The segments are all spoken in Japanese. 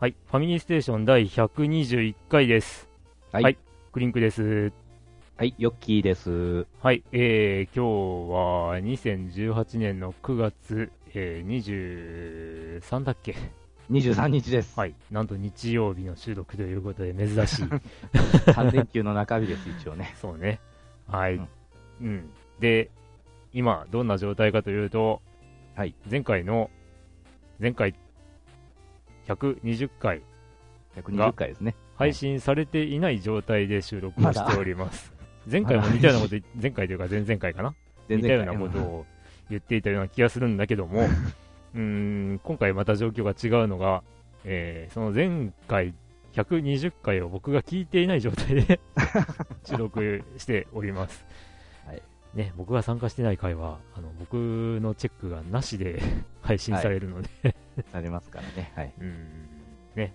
はい、ファミリーステーション第121回です。はい、はい、クリンクです。はい、ヨッキーです。はい、えー、今日は2018年の9月、えー、23だっけ？23日です。はい、なんと日曜日の収録ということで珍しい。3連休の中日です、一応ね。そうね。はい、うん。うん。で、今、どんな状態かというと、はい、前回の、前回120回120回ですね配信されていない状態で収録をしております、前回も似たようなこと、前回というか前々回かな？似たようなことを言っていたような気がするんだけども、うん今回また状況が違うのが、えー、その前回120回を僕が聞いていない状態で 収録しております。はいね、僕が参加してない回はあの僕のチェックがなしで配信されるので、はいなりますからね。はい。うん。ね。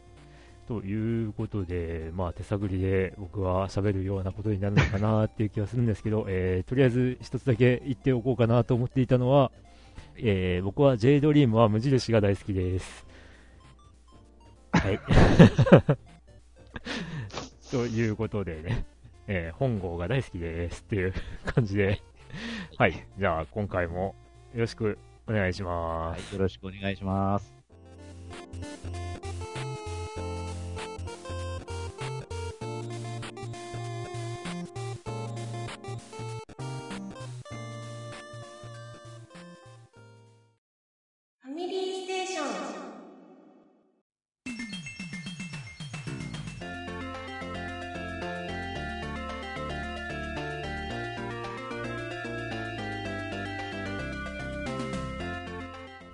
ということで、まあ、手探りで僕は喋るようなことになるのかなっていう気はするんですけど、えー、とりあえず一つだけ言っておこうかなと思っていたのは、えー、僕は J ドリームは無印が大好きです。はい。ということでね、えー、本郷が大好きですっていう感じで、はい。じゃあ、今回もよろしくお願いします、はい。よろしくお願いします。ミリーステーション」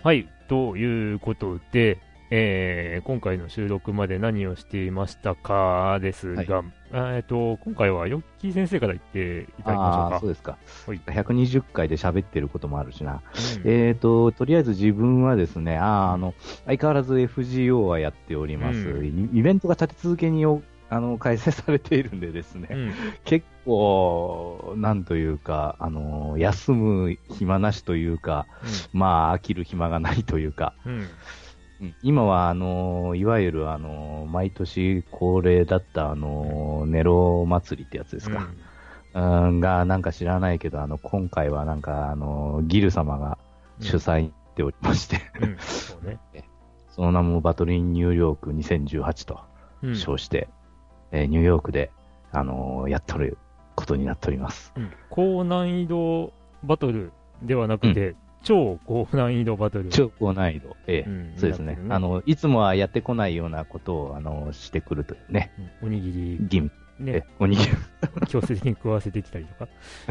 はい、ということで、えー、今回の収録まで何をしていましたかですが、はい、えーと、今回はヨッキー先生から言っていただきましょうか。そうですか。はい、120回で喋ってることもあるしな。うん、えーと、とりあえず自分はですね、ああの、相変わらず FGO はやっております。うん、イベントが立て続けにあの開催されているんでですね、うん、結構、なんというか、あの休む暇なしというか、うん、まあ、飽きる暇がないというか、うん、今は、あのいわゆる、あの毎年恒例だった、あのネロ祭りってやつですか。うん。が、なんか知らないけど、あの、今回はなんか、あの、ギル様が主催しておりまして。そね、その名もバトリンニューヨーク2018と称して、えー、ニューヨークで、あのー、やっとることになっております、うん、高難易度バトルではなくて、うん、超高難易度バトル。超高難易度。ええ、うん、そうですね、ね、あの、いつもはやってこないようなことを、あの、してくるというね。おにぎり。ギミ。ね。おにぎり。強制的に食わせてきたりとか。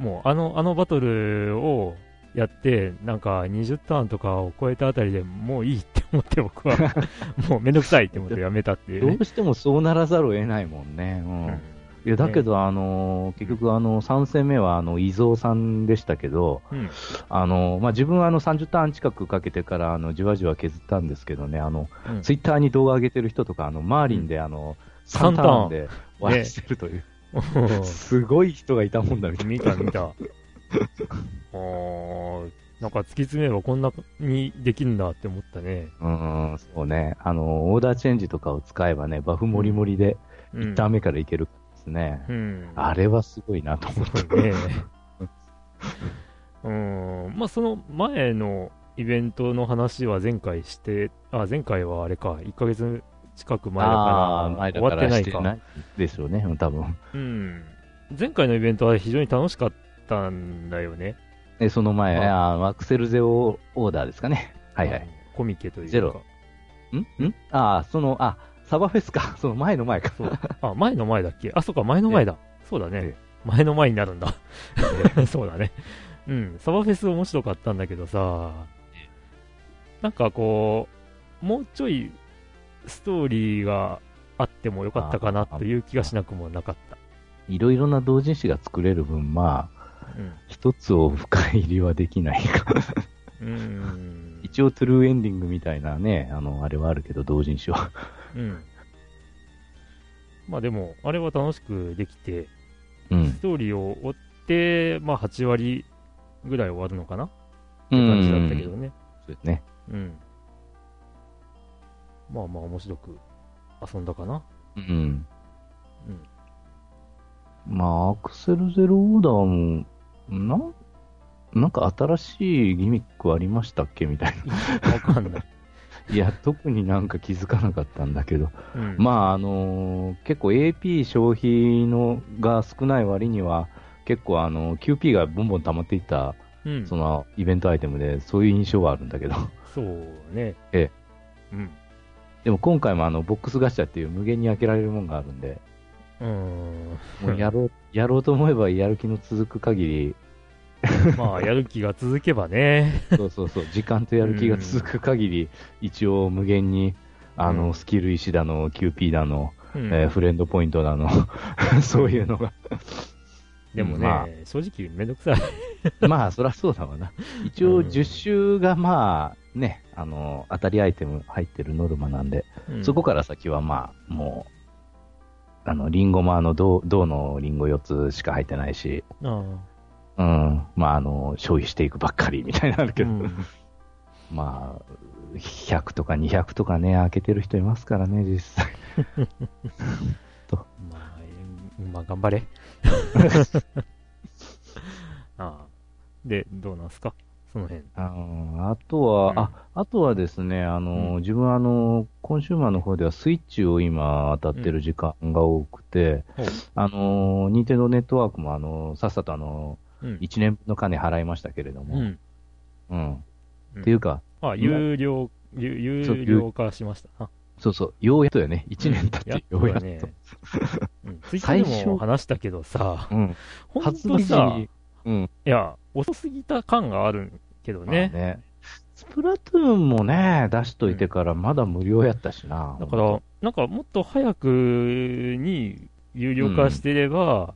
うん、もう、あの、あのバトルをやって、なんか20ターンとかを超えたあたりでもういいって思って僕は もうめんどくさいって思ってやめたっていう、ね、どうしてもそうならざるを得ないもんね。うん。うん、いや、だけど、ね、あのー、結局、あの、3戦目は、あの、伊蔵さんでしたけど、うん、あの、まあ、自分はあの、30ターン近くかけてから、あの、じわじわ削ったんですけどね、あの、うん、ツイッターに動画上げてる人とか、あの、マーリンで、あの、3ターンで終わらせてるという。ね、すごい人がいたもんだみたいな。見た見た。あなんか突き詰めればこんなにできるんだって思ったね。うん、そうね。あの、オーダーチェンジとかを使えばね、バフもりもりで、1ターン目からいけるですね。うん。あれはすごいなと思ってね。うん、まあその前のイベントの話は前回して、あ、前回はあれか、1ヶ月近く前だから、終わってないか。ないでしょうね、多分。うん。前回のイベントは非常に楽しかったんだよね。えその前、あアクセルゼオオーダーですかね。はいはい。コミケというか。ゼロ。ん？ん？ああ、その、あ、サバフェスか。その前の前か。そう。あ、前の前だっけ？あ、そっか、前の前だ。そうだね。前の前になるんだ。そうだね。うん。サバフェス面白かったんだけどさ、なんかこう、もうちょいストーリーがあってもよかったかなという気がしなくもなかった。いろいろな同人誌が作れる分、まあ、うん。一つを深入りはできないか。うーん。一応トゥルーエンディングみたいなね、あの、あれはあるけど、同人誌は。うん。まあでも、あれは楽しくできて、うんス。トーリーを追って、まあ8割ぐらい終わるのかな？ってうん感じだったけどね。そうですね。うん。まあまあ面白く遊んだかな。うん。うん。まあ、アクセルゼロオーダーも、なん、なんか新しいギミックありましたっけ？みたい わかんない。な。いや、特になんか気づかなかったんだけど。うん。まあ、あのー結構 AP 消費のが少ない割には、結構あの、QP がボンボン溜まっていった、うん。その、イベントアイテムで、そういう印象はあるんだけど。そうね。ええ。うん。でも今回もあの、ボックスガチャっていう無限に開けられるもんがあるんで、うーん。もうやろう、やろうと思えばやる気の続く限り、まあ、やる気が続けばね。そうそうそう、時間とやる気が続く限り、一応無限に、あの、うんスキル石だの、QP だの、うんえーフレンドポイントだの、そういうのが。でもね、ま正直めんどくさい。まあ、そりゃそうだわな。一応、うん10周がまあ、ね、あの、当たりアイテム入ってるノルマなんで、うんそこから先はまあ、もう、あの、リンゴもあの、銅銅のリンゴ4つしか入ってないし、あうん、まあ、あの、消費していくばっかりみたいになるあ。けど、うん まあ、100とか200とかね、開けてる人いますからね、実際。まあ、えーまあ、頑張れ。ああ。で、どうなんすか？その辺。あーあとは、うんあ、あとはですね、あの、うん自分あの、コンシューマーの方ではスイッチを今当たってる時間が多くて、ほうあの、ニンテンドーネットワークもあの、さっさとあの、うん。1年分の金払いましたけれども、うん。っていうか、あ、有料、有料化しました。あそうそう、ようやっとよね、1年経って、ようやっと。ね。うん。ツイッターでも話したけどさ、うん。本当にさ、に、うん。いや、遅すぎた感があるけどまあね。ね。スプラトゥーンもね、出しといてからまだ無料やったしな。だから、なんかもっと早くに有料化してれば、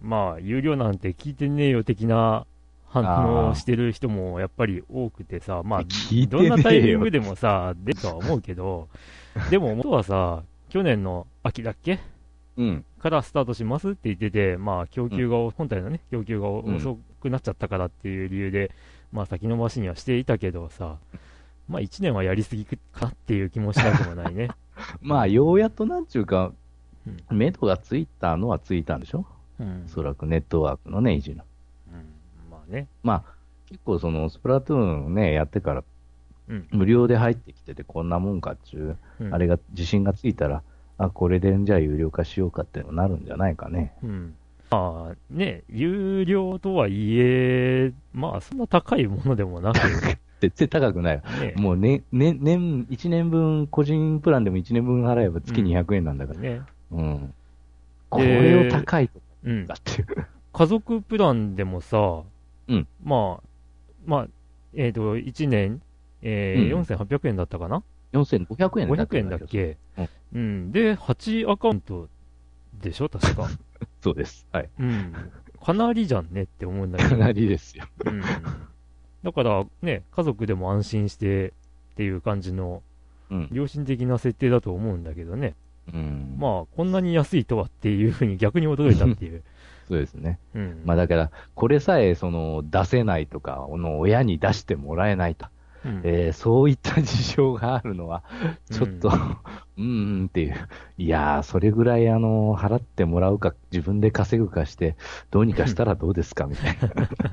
まあ、有料なんて聞いてねえよ的な反応をしてる人もやっぱり多くてさ、まあ、どんなタイミンねグでもさ、出るとは思うけど、でも元はさ、去年の秋だっけうん。からスタートしますって言ってて、まあ、供給が、本体のね、供給がうん遅くなっちゃったからっていう理由で、まあ、先延ばしにはしていたけどさ、まあ、1年はやりすぎかなっていう気もしなくもないね。まあ、ようやっとなんちゅうかう、目処がついたのはついたんでしょ？うんおそらくネットワークのね、維持の。うん、まあね。まあ、結構その、スプラトゥーンね、やってから、うん。無料で入ってきててこんなもんかっちゅう、うんあれが自信がついたら、あ、これでじゃあ有料化しようかってなるんじゃないかね。うん。まあね、有料とはいえ、まあそんな高いものでもなく、絶対高くないよ。ね、もうね、ね、年、1年分、個人プランでも1年分払えば月うん200円なんだから。ね、うん。これを高いとうんか。って。家族プランでもさ、うんまあ、まあ、えっ、と、1年、えーうん4800円だったかな？4500円500円だっけ、うん、で、8アカウントでしょ？確か。そうです。はい。うん。かなりじゃんねって思うんだけど。かなりですよ。うん。だからね、家族でも安心してっていう感じのうん。良心的な設定だと思うんだけどね。うん。まあ、こんなに安いとはっていうふうに逆に驚いたっていう。そうですね。うん。まあだから、これさえ、その、出せないとか、この親に出してもらえないと。うんえーそういった事情があるのは、ちょっと、う うん、うんっていう。いやー、それぐらい、あの、払ってもらうか、自分で稼ぐかして、どうにかしたらどうですか、みたいな。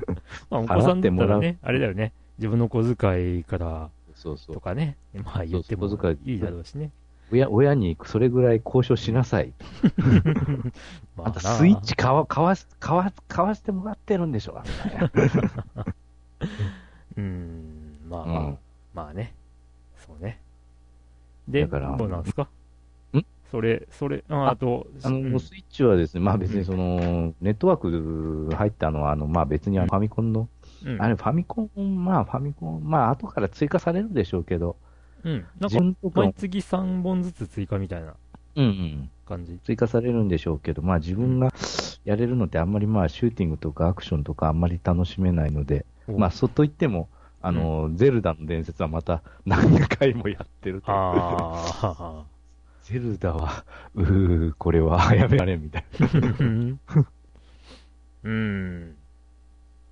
まあ、お子さんらね、あれだよね。自分の小遣いからそうそう。とかね、まあ言ってもそう小遣いいいだろうしね。親、親にそれぐらい交渉しなさい。まあんたスイッチ買わ、買わす、買わ、買わせてもらってるんでしょ。うん、まあ、うんまあね。そうね。で、だからどうなんですか？ん？それ、それ、ああと、あの、うんスイッチはですね、まあ別にその、ネットワーク入ったのは、あの、まあ別にファミコンの、うんあれファミコン、まあファミコン、まあ後から追加されるでしょうけど、うん。なん自か、毎月3本ずつ追加みたいなうんうん。感じ。追加されるんでしょうけど、まあ自分がやれるのってあんまりまあ、シューティングとかアクションとかあんまり楽しめないので、まあ、そうといっても、あの、ゼルダの伝説はまた何回もやってると。ゼルダは、うー、これはやめられんみたいな。うん。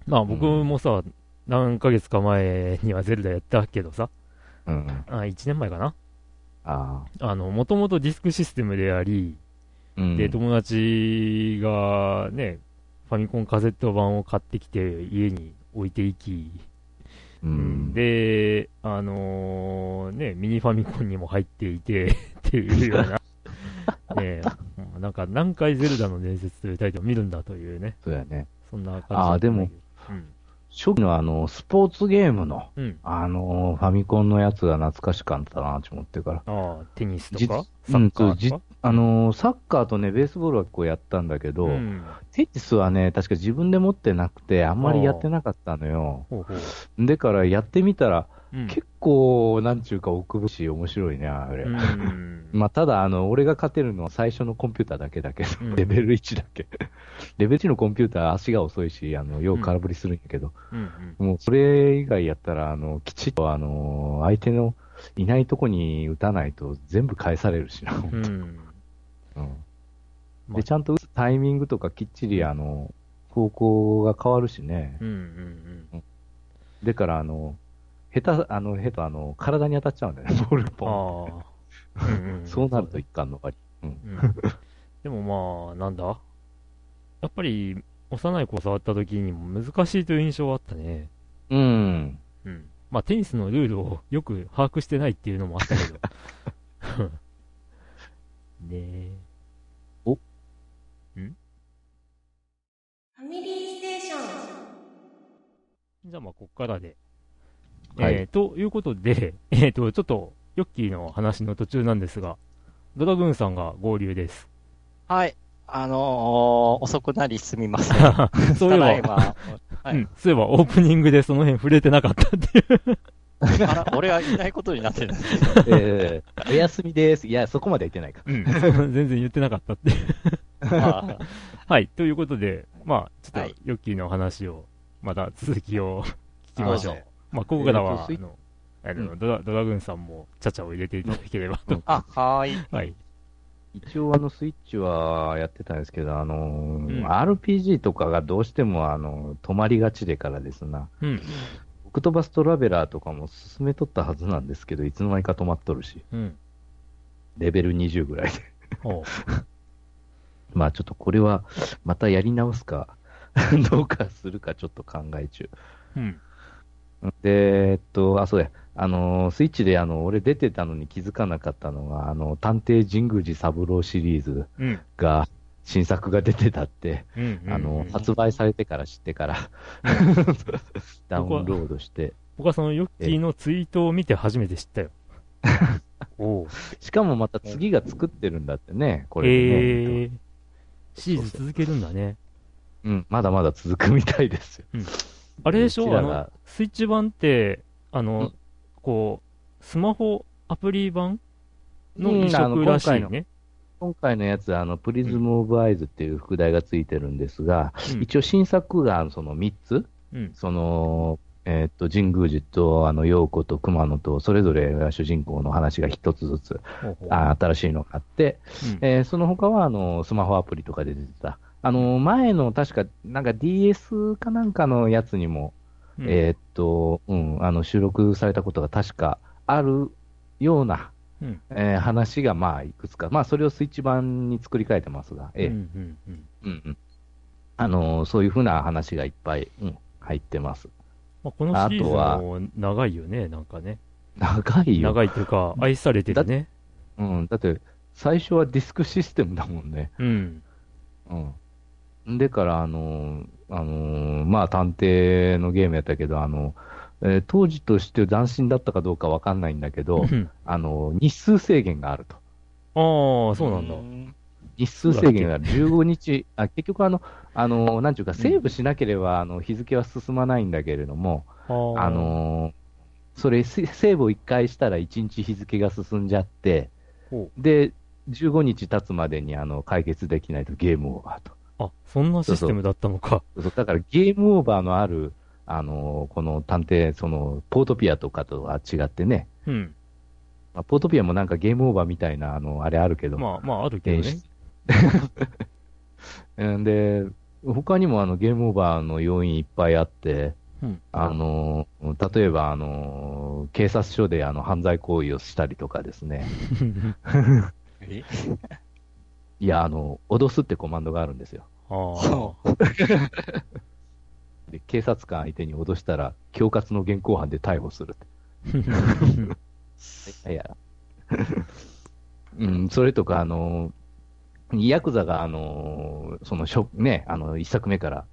まあ僕もさ、何ヶ月か前にはゼルダやったけどさ、うん。あ1年前かな？ああの、もともとディスクシステムであり、あ。うん。で、友達がね、ファミコンカセット版を買ってきて家に置いていき、うん。で、あのーね、ミニファミコンにも入っていて っていうような、ね、なんか何回ゼルダの伝説というタイトルを見るんだというね、そうやね。そんな感じあーでもだったん初期のあの、スポーツゲームの、うん。うん。あの、ファミコンのやつが懐かしかったなと思ってから。ああ、テニスと実かうんサッカーじとか、あの、サッカーとね、ベースボールはこうやったんだけど、うん。テニスはね、確か自分で持ってなくて、あんまりやってなかったのよ。ほうほう。でからやってみたら、うん。結構、なんちゅうか奥ぶしい面白いね、あれ。うん。まあ、ただ、あの、俺が勝てるのは最初のコンピューターだけだけど、うんレベル1だけ。レベル1 のコンピューター足が遅いし、あの、よう空振りするんやけど、うん。もうそれ以外やったら、あの、きちっと、あの、相手のいないとこに打たないと全部返されるしな。うん。うん。うんまあで、ちゃんと打つタイミングとかきっちり、あの、方向が変わるしね。うんうんうん。でから、あの、下手、あの、下手、あの、体に当たっちゃうんだよね、ボールがポン。ああ。うんうんそうなるといかんのかり。うん。うんでもまあ、なんだ？やっぱり、幼い子触った時にも難しいという印象はあったね。うん。うん。まあ、テニスのルールをよく把握してないっていうのもあったけど。ねえ。おん？ファミリーステーションじゃあまあ、こっからで。はいえー、ということで、えっ、と、ちょっと、ヨッキーの話の途中なんですが、ドラグーンさんが合流です。はい。あのー遅くなりすみません。そういえば、はいうん、そういえばオープニングでその辺触れてなかったっていう。あら、俺はいないことになってるんですけど。えー、お休みです。いや、そこまでは言ってないか。うん、全然言ってなかったってはい、ということで、まあ、ちょっはいと、ヨッキーの話を、また続きを聞きましょう。まあ、ここからは、えーあの、あのドラドラグーンさんも、ちゃちゃを入れていただければと。あ、はーい。はい。一応、あの、スイッチはやってたんですけど、あのーうん RPG とかがどうしても、あの、止まりがちでからですな。うん。オクトバストラベラーとかも進めとったはずなんですけど、いつの間にか止まっとるし、うん。レベル20ぐらいで。おう まあちょっとこれは、またやり直すか、どうかするかちょっと考え中。うん。で、えっと、あ、そうや、あの、スイッチであの、俺出てたのに気づかなかったのが、あの、探偵神宮寺三郎シリーズうん。が、新作が出てたって、うん。あの、発売されてから知ってから、ダウンロードして、僕はそのヨッキーのツイートを見て初めて知ったよ。おうしかもまた次が作ってるんだってね、これね。えー、シリーズ続けるんだね。うん、まだまだ続くみたいですよ。あれでしょ？あのスイッチ版って、あの、うんこう、スマホアプリ版のうん移植らしい今回ね。今回のやつは、あの、プリズム・オブ・アイズっていう副題がついてるんですが、うん一応新作がその3つ、うん。その、えーっと、神宮寺と、あの、陽子と熊野と、それぞれが主人公の話が一つずつ、あ新しいのがあって、うんえーその他は、あの、スマホアプリとかで出てた。あの、前の確か、なんか DS かなんかのやつにも、うんえーっと、うん、あの、収録されたことが確かあるような、うんえー話が、まあ、いくつか、まあ、それをスイッチ版に作り変えてますが、ええうんうんうんうんうんあの、そういうふうな話がいっぱい、うん、入ってます。まあ、このシリーズも長いよね、なんかね。長いよ。長いっていうか、愛されてるね。うん、だって、最初はディスクシステムだもんね。うん。うん。でから、あの、あの、まあ、探偵のゲームやったけど、あの、えー当時として斬新だったかどうかわかんないんだけど、うん。あの、日数制限があると。ああ、そうなんだ。日数制限が15日、あ結局あの、あの、なんちゅうか、セーブしなければ、あの、日付は進まないんだけれども、あのーそれ、セセーブを1回したら1日日付が進んじゃって、ほで、15日経つまでにあの解決できないとゲームオーバーと。あ、そんなシステムだったのか。そうだからゲームオーバーのある、あの、この探偵、その、ポートピアとかとは違ってね、うん。まあ、ポートピアもなんかゲームオーバーみたいな、あの、あれあるけど、まあ、まあ、あるけどね。で、他にもあのゲームオーバーの要因いっぱいあって、うん。あの、例えばあの、警察署であの犯罪行為をしたりとかですね。えいや、あの、脅すってコマンドがあるんですよ。で警察官相手に脅したら、恐喝の現行犯で逮捕するって。いや、うん、それとか、あの、ヤクザが、あの、その、しょね、あの、一作目から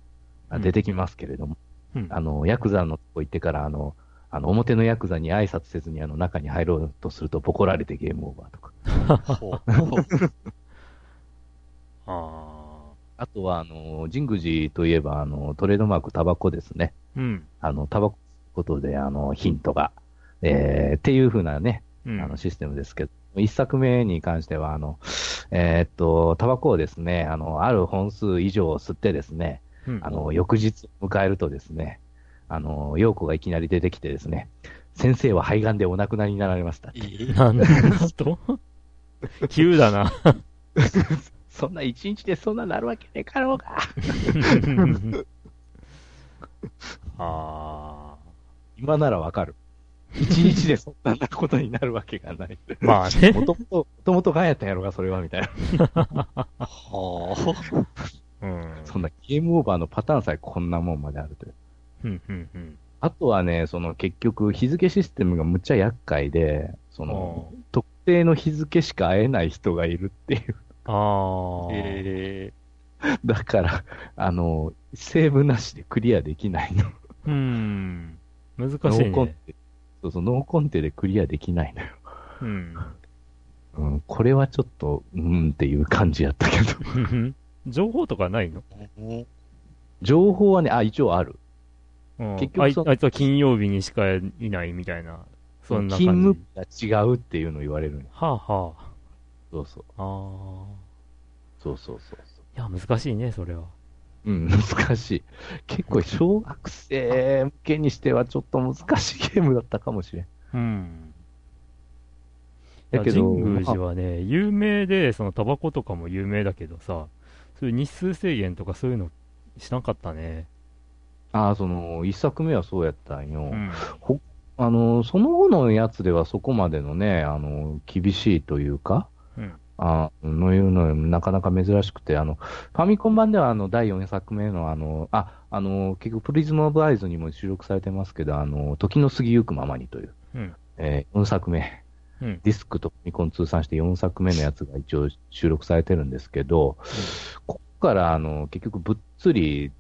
あ出てきますけれども、うん。あの、ヤクザのとこ行ってから、あの、あの、表のヤクザに挨拶せずに、あの、中に入ろうとすると、ボコられてゲームオーバーとか。ああ。あとは、あの、神宮寺といえば、あの、トレードマークタバコですね。うん。あの、タバコことで、あの、ヒントが、えー、っていう風なね、うん。あの、システムですけど、一作目に関しては、あの、えーっと、タバコをですね、あの、ある本数以上吸ってですね、うんあの、翌日迎えるとですね、あの、陽子がいきなり出てきてですね、先生は肺がんでお亡くなりになられました。えなんだと？急だな。そんな一日でそんななるわけねえかろうが。あ今ならわかる。一日でそんなことになるわけがない。あ。まあね。もともと、もともとがんやったんやろが、それは、みたいな。はうん。そんなゲームオーバーのパターンさえこんなもんまであるという。うん、うん、うん。あとはね、その結局日付システムがむっちゃ厄介で、その特定の日付しか会えない人がいるっていう。ああ。えだから、あの、セーブなしでクリアできないの。うん。難しいノーコンね。テ。そうそう、ノーコンテでクリアできないのよ。うん。うん、これはちょっと、うんっていう感じやったけど。情報とかないの？ー情報はね、あ、一応ある。うん結局そあいあいつは金曜日にしかいないみたいな。そんな感じ。勤務日が違うっていうのを言われるはあはそうそう。あ。ああ。そうそうそうそう。いや、難しいね、それは。うん、難しい。結構小学生向けにしてはちょっと難しいゲームだったかもしれん。うん。だけど神宮寺はね、有名で、そのタバコとかも有名だけどさ、そういう日数制限とかそういうのしなかったね。ああ、その、一作目はそうやったんよ。うん。あの、その後のやつではそこまでのね、あの、厳しいというか、うん。あのいうのなかなか珍しくて、あの、ファミコン版ではあの、第4作目のあの、あ、あの、結局プリズムオブアイズにも収録されてますけど、あの、時の過ぎゆくままにという、うん。えー4作目、うん。ディスクとファミコン通算して4作目のやつが一応収録されてるんですけど、ここからあの、結局ぶっつり、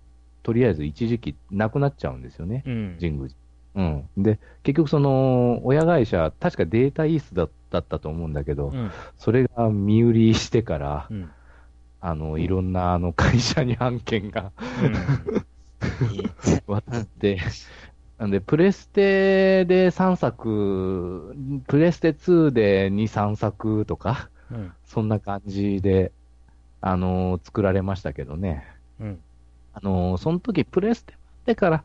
とりあえず一時期なくなっちゃうんですよね。うん。神宮寺。うん。で、結局その、親会社、確かデータイースだだったと思うんだけど、うん。それが身売りしてから、うん。あの、いろんなあの会社に案件が渡って、なんで、プレステで3作、プレステ2で2、3作とか、うん。そんな感じで、あの作られましたけどね。うん。あのその時プレステってから、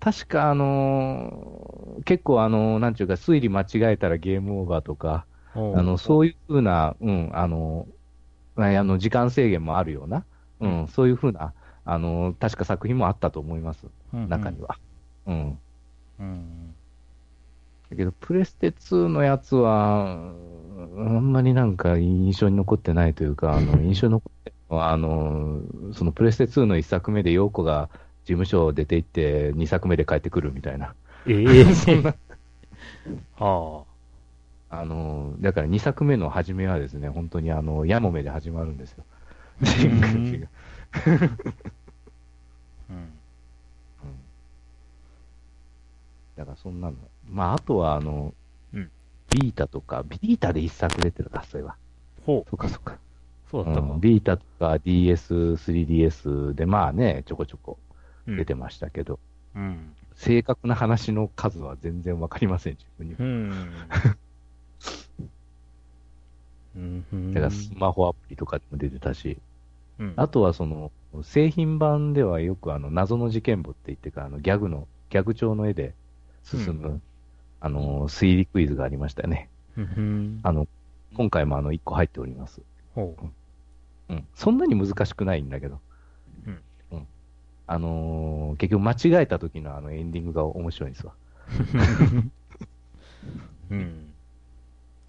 確かあの結構あのなんちゅうか、推理間違えたらゲームオーバーとか、あのそういうふうな、うん、あの、あの時間制限もあるような、うん、そういうふうな、あの確か作品もあったと思います、うん中には。うん。うん。だけど、プレステ2のやつは、うんあんまりなんか印象に残ってないというか、あの 印象に残ってるのは、あの、そのプレステ2の1作目で陽子が事務所を出て行って2作目で帰ってくるみたいな。ええ そんな、はあの、だから2作目の初めはですね、本当にあの、ヤモメで始まるんですよ。神宮寺があ。うん。だからそんなの。まあ、あとはあの、うんビータとか、ビータで1作出てるか、それは。ほう。そうかそうか。そうだったかうん、。ビータとか DS、3DS でまあね、ちょこちょこうん出てましたけど、うん。正確な話の数は全然わかりません、自分には。うん。うん。だからスマホアプリとかでも出てたし、うん。あとはその、製品版ではよくあの、謎の事件簿って言ってか、あの、ギャグの、ギャグ調の絵で進む、うあの、推理クイズがありましたよね。うん。あの、今回もあの、1個入っております。ほうん。そんなに難しくないんだけど。うん。うん。あのー結局間違えた時のあのエンディングが面白いんですわ。う。うん。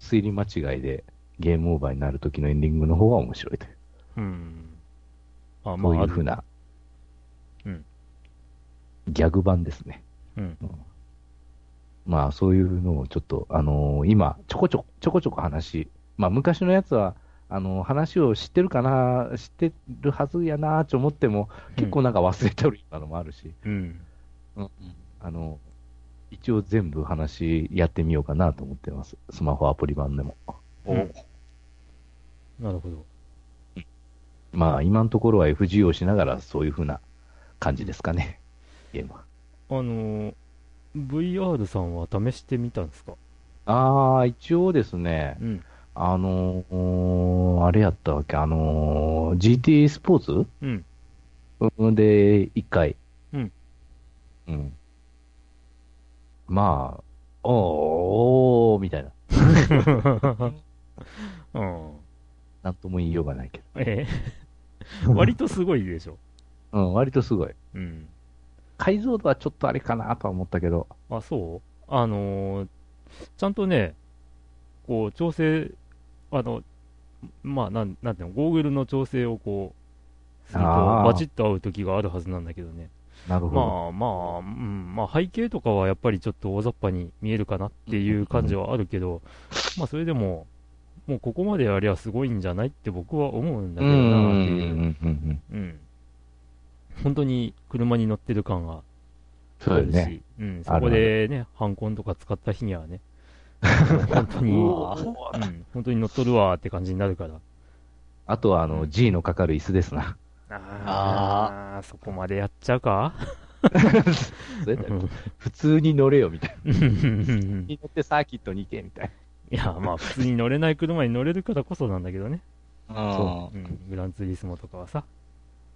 推理間違いでゲームオーバーになる時のエンディングの方が面白いという。うん。あ、こまあ、ういうふうな、うん。ギャグ版ですね。うん。まあ、そういうのをちょっと、あのー今、ちょこちょこ、ちょこちょこ話、まあ、昔のやつは、あのー話を知ってるかな、知ってるはずやなと思っても、結構なんか忘れてるようなのもあるし、うん。あの、一応全部話やってみようかなと思ってます。スマホアプリ版でも。うんなるほど。まあ、今のところは FG をしながらそういう風な感じですかね。ゲームは。あのー、VR さんは試してみたんですか？ああ、一応ですね、うん。あのーあれやったわけ、あのー GT スポーツ？うん。うんで、一回。うん。うん。まあ、おー、おー、みたいな。うん。なんとも言いようがないけええ 割とすごいでしょ。ど。うん、割とすごい。うん。解像度はちょっとあれかなとは思ったけど。あ、そう？あのーちゃんとね、こう、調整、あの、まあ、なん、なんていうの、ゴーグルの調整をこう、すると、バチッと合う時があるはずなんだけどね。なるほど。まあまあ、うん、まあ背景とかはやっぱりちょっと大雑把に見えるかなっていう感じはあるけど、まあそれでも、もうここまでやりゃすごいんじゃないって僕は思うんだけどうん、うん、なっていう。うん、うん。うん。本当に車に乗ってる感があるし、そうよね。うん、そこでね、ハンコンとか使った日にはね、本当に、うん、本当に乗っとるわーって感じになるから。あとは、あの、G のかかる椅子ですな。ああ、そこまでやっちゃうか？普通に乗れよ、みたいな。いに乗ってサーキットに行け、みたいや、まあ普通に乗れない車に乗れるからこそなんだけどね。うんうん、グランツーリスモとかはさ。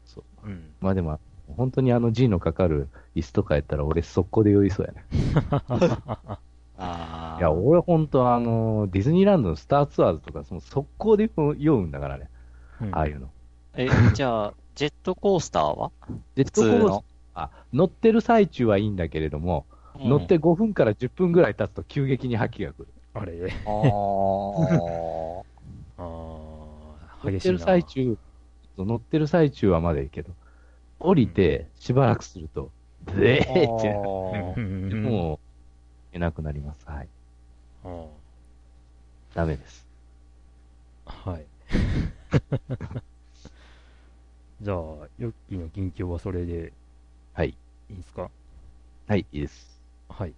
そう。うん。まあでも、本当にあの G のかかる椅子とかやったら俺速攻で酔いそうやね。あいや、俺本当あの、ディズニーランドのスターツアーズとか、その速攻で酔うんだからね。うんああいうの。え、じゃあ、ジェットコースターは？ジェットコースの？あ、乗ってる最中はいいんだけれども、乗って5分から10分ぐらい経つと急激に吐きが来る。あれ、うん。あー あ。乗ってる最中、乗ってる最中はまだいいけど、降りてしばらくすると、でーって、あーうん もう、いなくなります。はい。あダメです。あはい。じゃあ、ヨッキーの近況はそれではい。いいですか？はい、いいです。はい。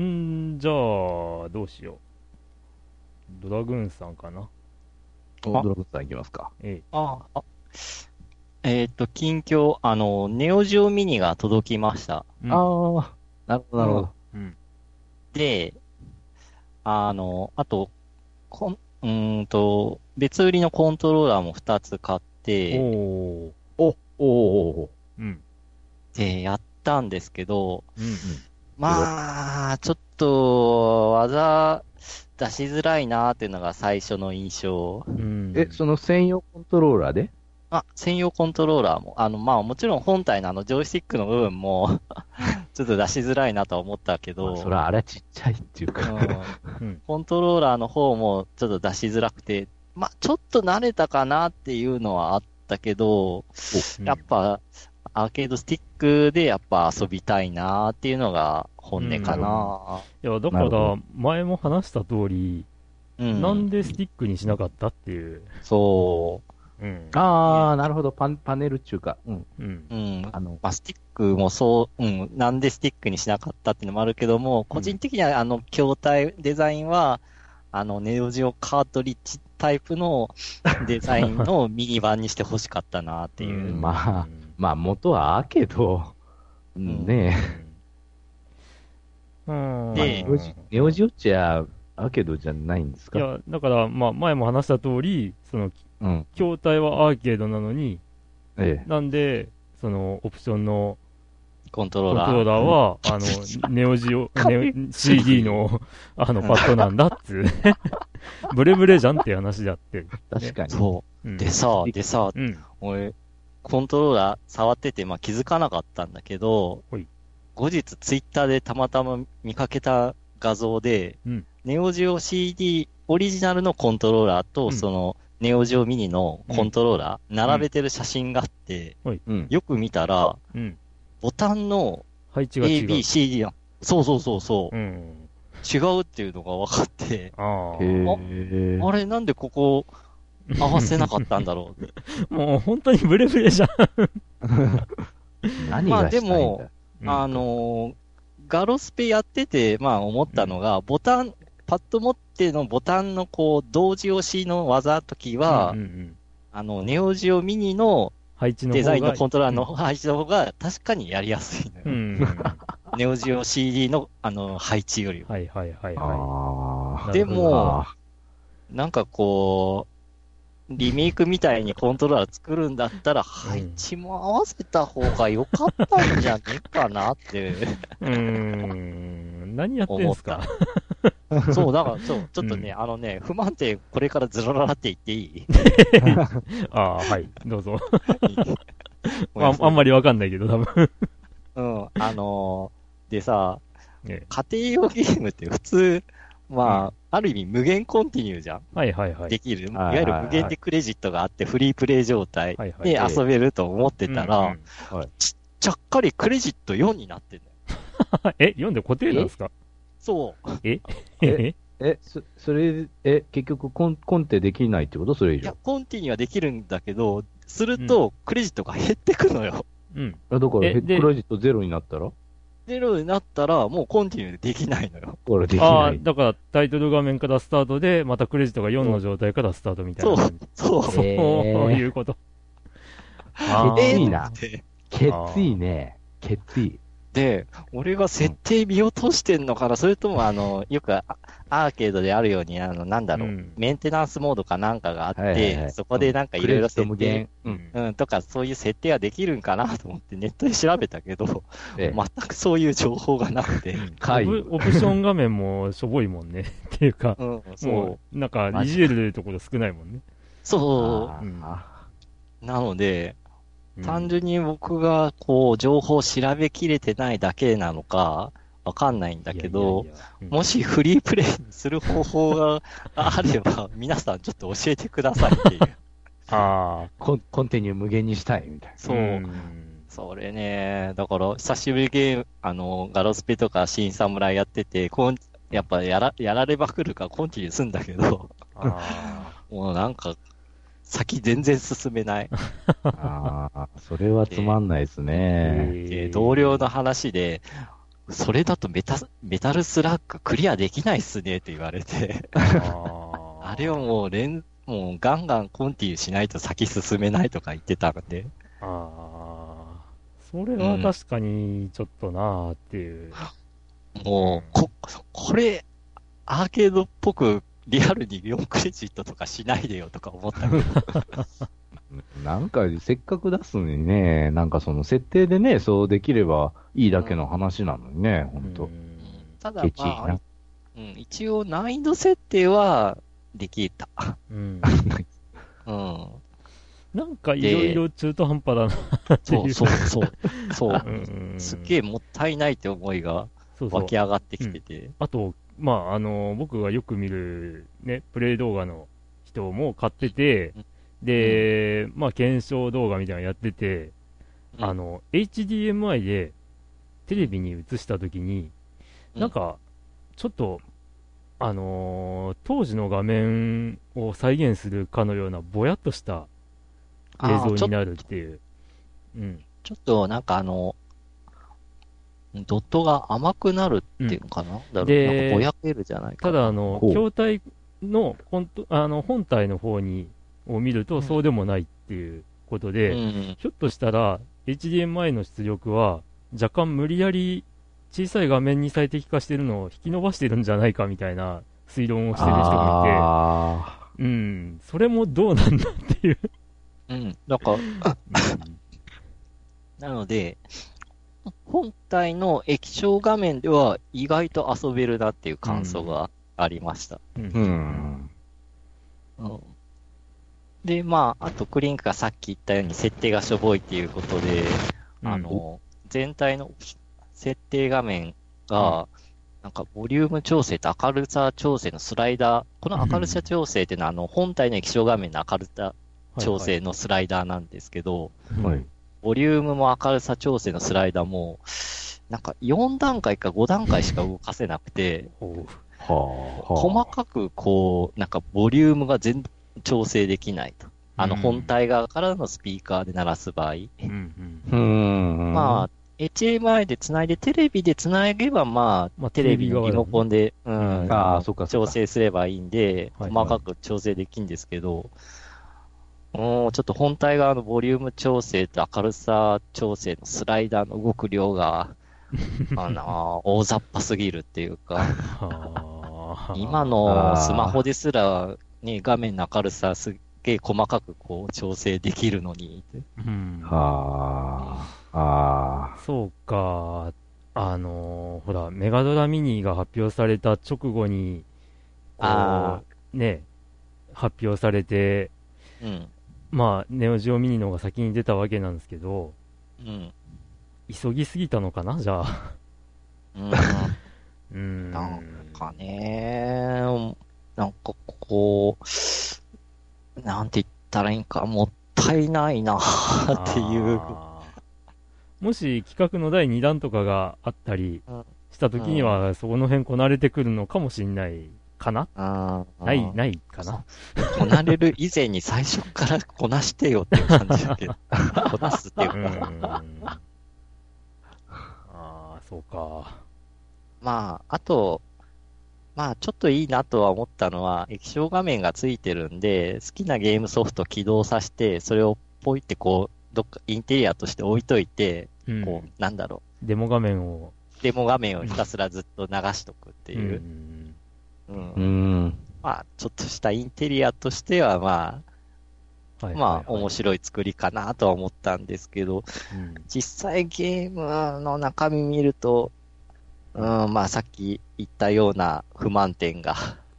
んー、じゃあ、どうしよう。ドラグーンさんかな？ドラゴンさんいきますか。ええ。あーあえっ、と、近況、あの、ネオジオミニが届きました。うんああ、なるほど、なるほど。うん。で、あの、あと、こん、うーんと、別売りのコントローラーも2つ買って、おー。お、おおおうん。で、やったんですけど、うん。まあ、ちょっと、技出しづらいなっていうのが最初の印象。うん。え、その専用コントローラーで？あ、専用コントローラーも、あの、まあもちろん本体のあのジョイスティックの部分も、ちょっと出しづらいなとは思ったけど、まあそれはあれはちっちゃいっていうか。うんうん。コントローラーの方もちょっと出しづらくて、まあちょっと慣れたかなっていうのはあったけど、やっぱ、アーケードスティックでやっぱ遊びたいなっていうのが本音かな。いや、だから前も話した通り、うん。なんでスティックにしなかったっていう。そう。うん。ああ、なるほど、パンパネルっていうか、うん。うん。うん。あの、まあ、スティックもそう、うん、なんでスティックにしなかったっていうのもあるけども、個人的にはあの、筐体デザインは、あの、ネオジオカートリッジタイプの デザインのミニ版にして欲しかったなっていう。うんまあまあ元はアーケード、んねうん。え、でネオジネオジオっちゃアーケードじゃないんですか？いや、だから、まあ、前も話した通り、その、うん。筐体はアーケードなのに、えなんで、その、オプションのコントローラー。コントローラーは、あの、ネオジオ、ネオ CD の、あの、パッドなんだっつうね。ブレブレじゃんって話であって。え。確かに。そうう。んでさ、でさ、うん。俺、コントローラー触ってて、まあ気づかなかったんだけど後日ツイッターでたまたま見かけた画像で、うんネオジオ CD オリジナルのコントローラーと、うんその、ネオジオミニのコントローラー、並べてる写真があって、うん。よく見たら、うん。ボタンの配置が違 A、う。B、C、D の、そうそうそうそう、うん。違うっていうのが分かって、あれなんでここ合わせなかったんだろう？って。もう本当にブレブレじゃん。何まあでもうんあのーガロスペやってて、まあ思ったのが、ボタン、パッド持ってのボタンのこう、同時押しの技ときは、うんうんうんあの、ネオジオミニの配置の方がデザインのコントローラーの配置の方が確かにやりやすいのよ。うん。ネオジオ CD のあの、配置よりは。はいはいはいはああ。でも、なんかこう、リメイクみたいにコントローラー作るんだったら、配置も合わせた方が良かったんじゃねえかなって。い。うーん。何やってんすか？そう、だから、そう、ちょっとね、うあのね、不満点これからずらららって言っていい？ああ、はい。どうぞ。ああんまりわかんないけど、多分。うん、あのーでさ、ね家庭用ゲームって普通、まあ、ある意味無限コンティニューじゃん。はいはいはい。できる。いはいわゆる無限でクレジットがあって、フリープレイ状態で遊べると思ってたら、うんうんちゃっかりクレジット4になってんだよ。え、読んで固定なんですか？そう。え？え？え、そ、それ、え、結局コン、コンテできないってこと？それ以いや上。、コンティニューはできるんだけど、すると、クレジットが減ってくのよ。うん。あだから、クレジットゼロになったら？ゼロになったら、もうコンティニューできないのよ。これできああ、ない。だからタイトル画面からスタートで、またクレジットが4の状態からスタートみたいな。そう。そうへーいうこと。あーえいいなでけついね。けつい。で、俺が設定見落としてんのかな、それともあの、よくあアーケードであるように、あの、なんだろう、うん。メンテナンスモードかなんかがあって、はいはいはい。そこでなんかいろいろ設定、。うん。うん、とかそういう設定はできるんかなと思ってネットで調べたけど、ええ。全くそういう情報がなくて、はいオプオプション画面もしょぼいもんね。っていうか、うん、そもう、う、なんか、いじれるところ少ないもんね。そう。なので、うん単純に僕がこう、情報を調べきれてないだけなのか、わかんないんだけど、いやいやいや。うん。もしフリープレイにする方法が あれば、皆さんちょっと教えてくださいっていう。ああ、コンコンティニュー無限にしたいみたいそう。ん。それね、だから、久しぶりにゲーム、あの、ガロスペとか新侍やってて、こんやっぱやら、やられまくるからコンティニューすんだけど、あ もうなんか、先全然進めない。な。ああ、それはつまんないですーね。で、同僚の話で、それだとメタ、メタルスラッグクリアできないっすねって言われて、あれをもう連、もうガンガンコンティしないと先進めないとか言ってたんで、ああ、それは確かにちょっとなーっていう。もう、こ、これ、アーケードっぽくリアルに4クレジットとかしないでよとか思ったけど、なんか、せっかく出すのにね、なんかその設定でね、そうできればいいだけの話なのにね、ほんとう。んただまあ、うん、一応難易度設定はできた。うん うん。なんかいろいろ中途半端だなってそ、いうう。そう、そう、そう。うんすっげえもったいないって思いがそうそう湧き上がってきてて。あと、まあ、あの、僕がよく見るね、プレイ動画の人も買ってて、で、まあ、検証動画みたいなのやってて、うんあの、HDMI でテレビに映したときに、うんなんか、ちょっと、あのー当時の画面を再現するかのようなぼやっとした映像になるっていう。うん。ちょっとなんかあの、ドットが甘くなるっていうのかな、だろうんかぼやけるじゃないかな。ただ、あの、筐体の本当あの本体の方にを見ると、うんそうでもないっていうことうで、ん。ひょっとしたら、HDMI の出力は、若干無理やり小さい画面に最適化してるのを引き伸ばしてるんじゃないかみたいな推論をしてる人がいあて、うん、それもどうなんだっていう。ううん。だから、なので、本体の液晶画面では意外と遊べるなっていう感想がありました。うん。ううん。ん。うんで、まあ、あとクリンクがさっき言ったように設定がしょぼいっていうことで、あの、全体の設定画面が、なんかボリューム調整と明るさ調整のスライダー、この明るさ調整っていうのは、あの、本体の液晶画面の明るさ調整のスライダーなんですけど、はいはい。ボリュームも明るさ調整のスライダーも、なんか4段階か5段階しか動かせなくて。細かくこう、なんかボリュームが全調整できないと。あのうん本体側からのスピーカーで鳴らす場合。まあ、HMI で繋いで、テレビで繋げば、まあ、まあテレビのリモコンで、うん、ああ、そっかそ調。整すればいいんで、はい細かく調整できるんですけど、もうちょっと本体側のボリューム調整と明るさ調整のスライダーの動く量が、あの、大雑把すぎるっていうか、はあ今のスマホですら、ね、画面の明るさすっげえ細かくこう調整できるのに、うん。はあ。ああ。そうか。あのーほら、メガドラミニが発表された直後に、こあう、ね、発表されて、うん、まあ、ネオジオミニの方が先に出たわけなんですけど、うん、急ぎすぎたのかな？じゃあ。うん。なんかね、なんかこう、なんて言ったらいいんか、もったいないなっていう。もし企画の第2弾とかがあったりうんした時には、そこの辺こなれてくるのかもしれないかな？あーない、ないかな？こなれる以前に最初からこなしてよっていう感じだけど。こなすっていううか。ーん。ああ、そうか。まあ、あと、まあ、ちょっといいなとは思ったのは、液晶画面がついてるんで、好きなゲームソフト起動させて、それをポイってこう、どっかインテリアとして置いといて、うんこう、なんだろデモ画面を。う、デモ画面をひたすらずっと流しとくってういう。んうんうん。まあ、ちょっとしたインテリアとしては、まあ、はいまあ、面い。白い作りかなとは思ったんですけど、うん実際ゲームの中身見ると、うん、まあさっき言ったような不満点が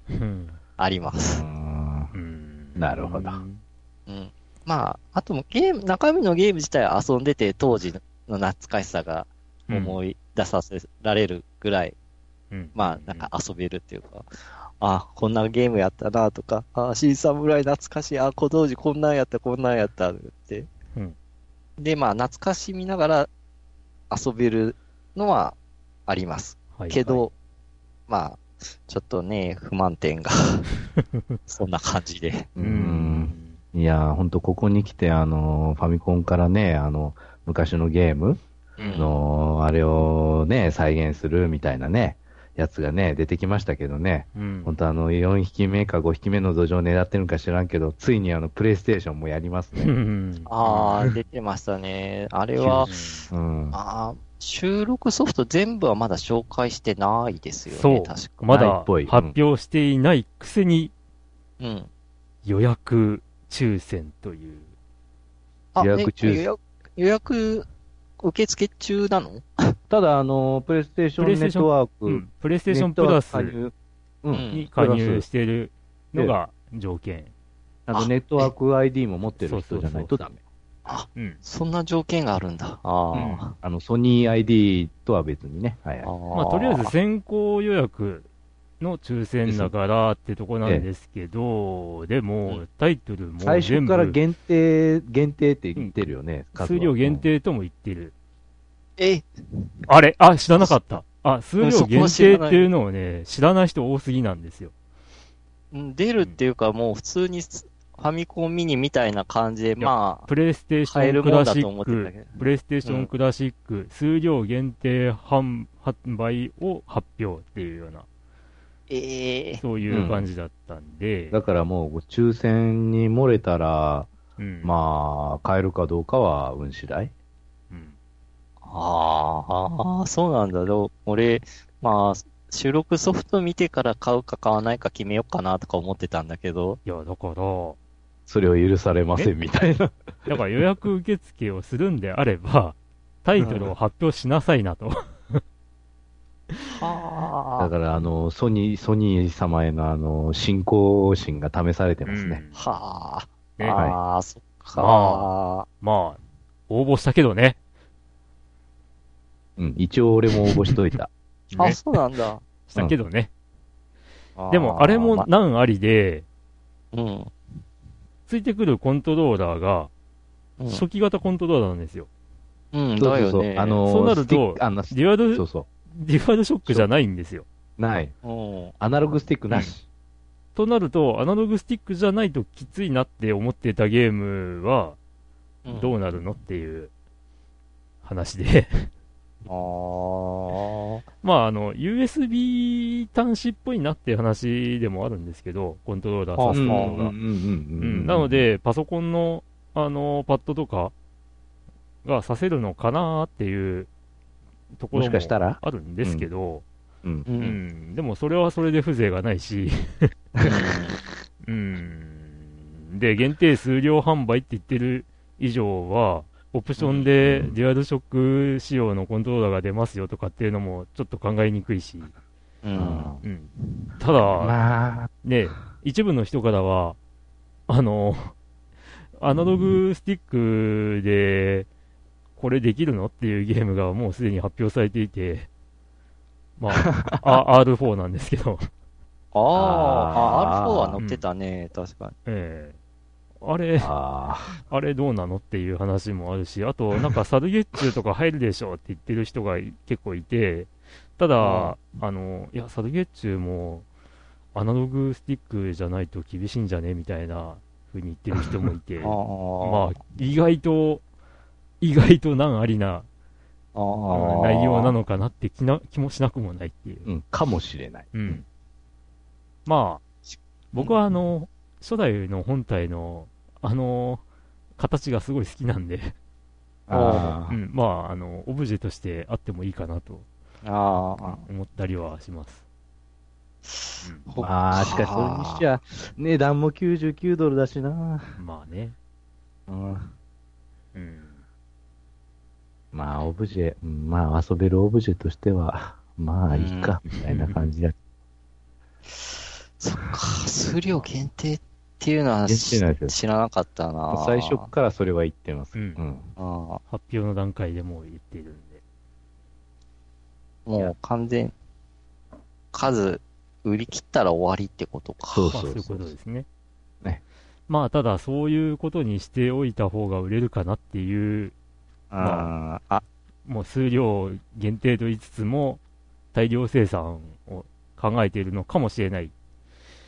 うんあります。うんなるほどうんうん。まあ、あともゲーム、中身のゲーム自体は遊んでて当時の懐かしさが思い出させられるぐらい、うんまあなんか遊べるっていうか、あ、こんなゲームやったなとか、あ、新侍懐かしい、あ、小道寺こんなんやった、こんなんやったって。うんで、まあ懐かしみながら遊べるのはあります。はいけど、まあ、ちょっとね、不満点が、そんな感じで。う。うんん。いやー、ほんとここに来て、あの、ファミコンからね、あの、昔のゲームうんの、あれをね、再現するみたいなね、やつがね、出てきましたけどね。うん本当あの、4匹目か5匹目の土壌を狙ってるのか知らんけど、ついにあの、プレイステーションもやりますうね。んああ、出てましたね。あれは、うん。あー収録ソフト全部はまだ紹介してないですよね、そう確か。まだ発表していないくせにうん。予約抽選という。あ、予約抽ね予約、予約受付中なの？ただ、あの、プレイステーションネットワーク、うんプレイステーションプラスに加入しているのが条件。あとネットワーク ID も持ってる人じゃないとダメ。うん。そんな条件があるんだ。ああの、ソニー ID とは別にね。はいあ。はい。まあ、とりあえず先行予約の抽選だからってとこなんですけど、でも、タイトルも最初全部から限定、限定って言ってるよね。数量限。定とも言ってる。え、あれ？あ、知らなかった。あ、数量限定っていうのをね、知らない人多すぎなんですよ。うん出るっていうかもう普通にファミコンミニみたいな感じで、まあ、プレイステーションクラシックプレイステーションクラシック、数量限定販販売を発表っていうような、ええそういう感じだったんで、だからもう、抽選に漏れたら、うんまあ、買えるかどうかは運次第。うんああ、ああそうなんだ。でも俺、まあ、収録ソフト見てから買うか買わないか決めようかなとか思ってたんだけど、いや、だから、それを許されませんみたいな。だから予約受付をするんであれば、タイトルを発表しなさいなと。はだから、あの、ソニー、ソニー様へのあの、信仰心が試されてますね。あ。はあ。ねああ、そっか。ままあ、応募したけどね。うん、一応俺も応募しといた。あ、ねそうなんだ。したけどね。あーでも、あれもま難ありで、うん。ついてくるコントローラーが、うん初期型コントローラーなんですよ。うん、そうそうそう。だよね。あの、そうなるとデュアル、そうそデュアルショックじゃないんですよ。う。ない。うん。アナログスティックなし。となると、アナログスティックじゃないときついなって思ってたゲームは、うんどうなるのっていう話で。あー まあ、あの、USB 端子っぽいなっていう話でもあるんですけど、コントローラーさすうんのが。なの、で、パソコンの、あの、パッドとかがさせるのかなっていうところもしかしたもらあるんですけど、うん。う。うん。ん、でもそれはそれで風情がないし、うん、で、限定数量販売って言ってる以上は、オプションでうん。デュアルショック仕様のコントローラーが出ますよとかっていうのもちょっと考えにくいし、うん。うん、ただ、まあ、ね、一部の人からは、あの、アナログスティックで、これできるの？っていうゲームがもうすでに発表されていて、まあ、あ R4 なんですけど、ああ、あー。R4 は乗ってたね、確かに。ええ。あれ、ああれどうなの？っていう話もあるし、あと、なんかサルゲッチュとか入るでしょうって言ってる人がい結構いて、ただ、あの、いや、サルゲッチュも、アナログスティックじゃないと厳しいんじゃね？みたいな風に言ってる人もいて、ああ。まあ、意外と、意外と難ありな内容なのかなって気な気もしなくもないっていう。うん、かもしれない。うん。まあ、僕はあの、初代の本体の、あの、形がすごい好きなんで、あうん、まあ、あの、オブジェとしてあってもいいかなと。思ったりはします。あ。まあ、しかし、それにしちゃ、値段も99ドルだしな。うん、まあね。うん。うん。まあ、オブジェ、うんまあ、遊べるオブジェとしては、まあ、いいか、みたいな感じだ。そっか、数量限定っていうのは知らなかったな。最初からそれは言ってます。うんうん。あ発表の段階でもう言っているんで。あもう完全、数、売り切ったら終わりってことか。そうまあ、そういうことですね。ねまあ、ただ、そういうことにしておいた方が売れるかなっていう、ああ、あ、もう数量限定と言いつつも、大量生産を考えているのかもしれない。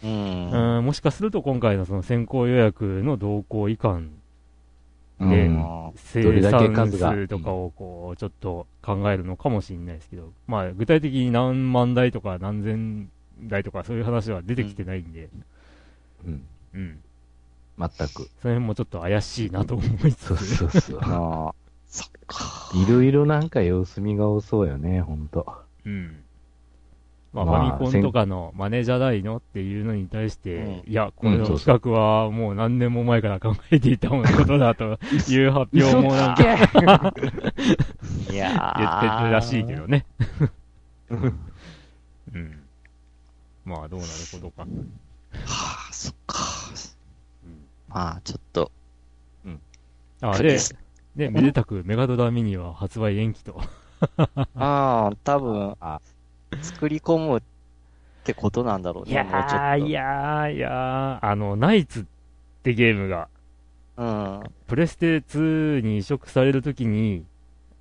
うん。うん、もしかすると今回のその先行予約の動向以下でうんあ生産数とかをこう、ちょっと考えるのかもしれないですけど、まあ、具体的に何万台とか何千台とかそういう話は出てきてないんで、うん。うん。全く。その辺もちょっと怪しいなと思いつそうつ、そうそう。そっか。いろいろなんか様子見が多そうよね、ほんと。うん。まあ、まあファミコンとかのマネージャーないのっていうのに対して、ういや、これの企画はもう何年も前から考えていたことだという発表もなんかいやー。言ってるらしいけどね。うん。まあ、どうなることか。はあ、そっか。うんまあ、ちょっと、あ、でクリス、ね、めでたくメガドラミニは発売延期と。ああ、多分あ、作り込むってことなんだろうね、もうちょっと。いやー、いやー、あの、ナイツってゲームが、うん。プレステ2に移植されるときに、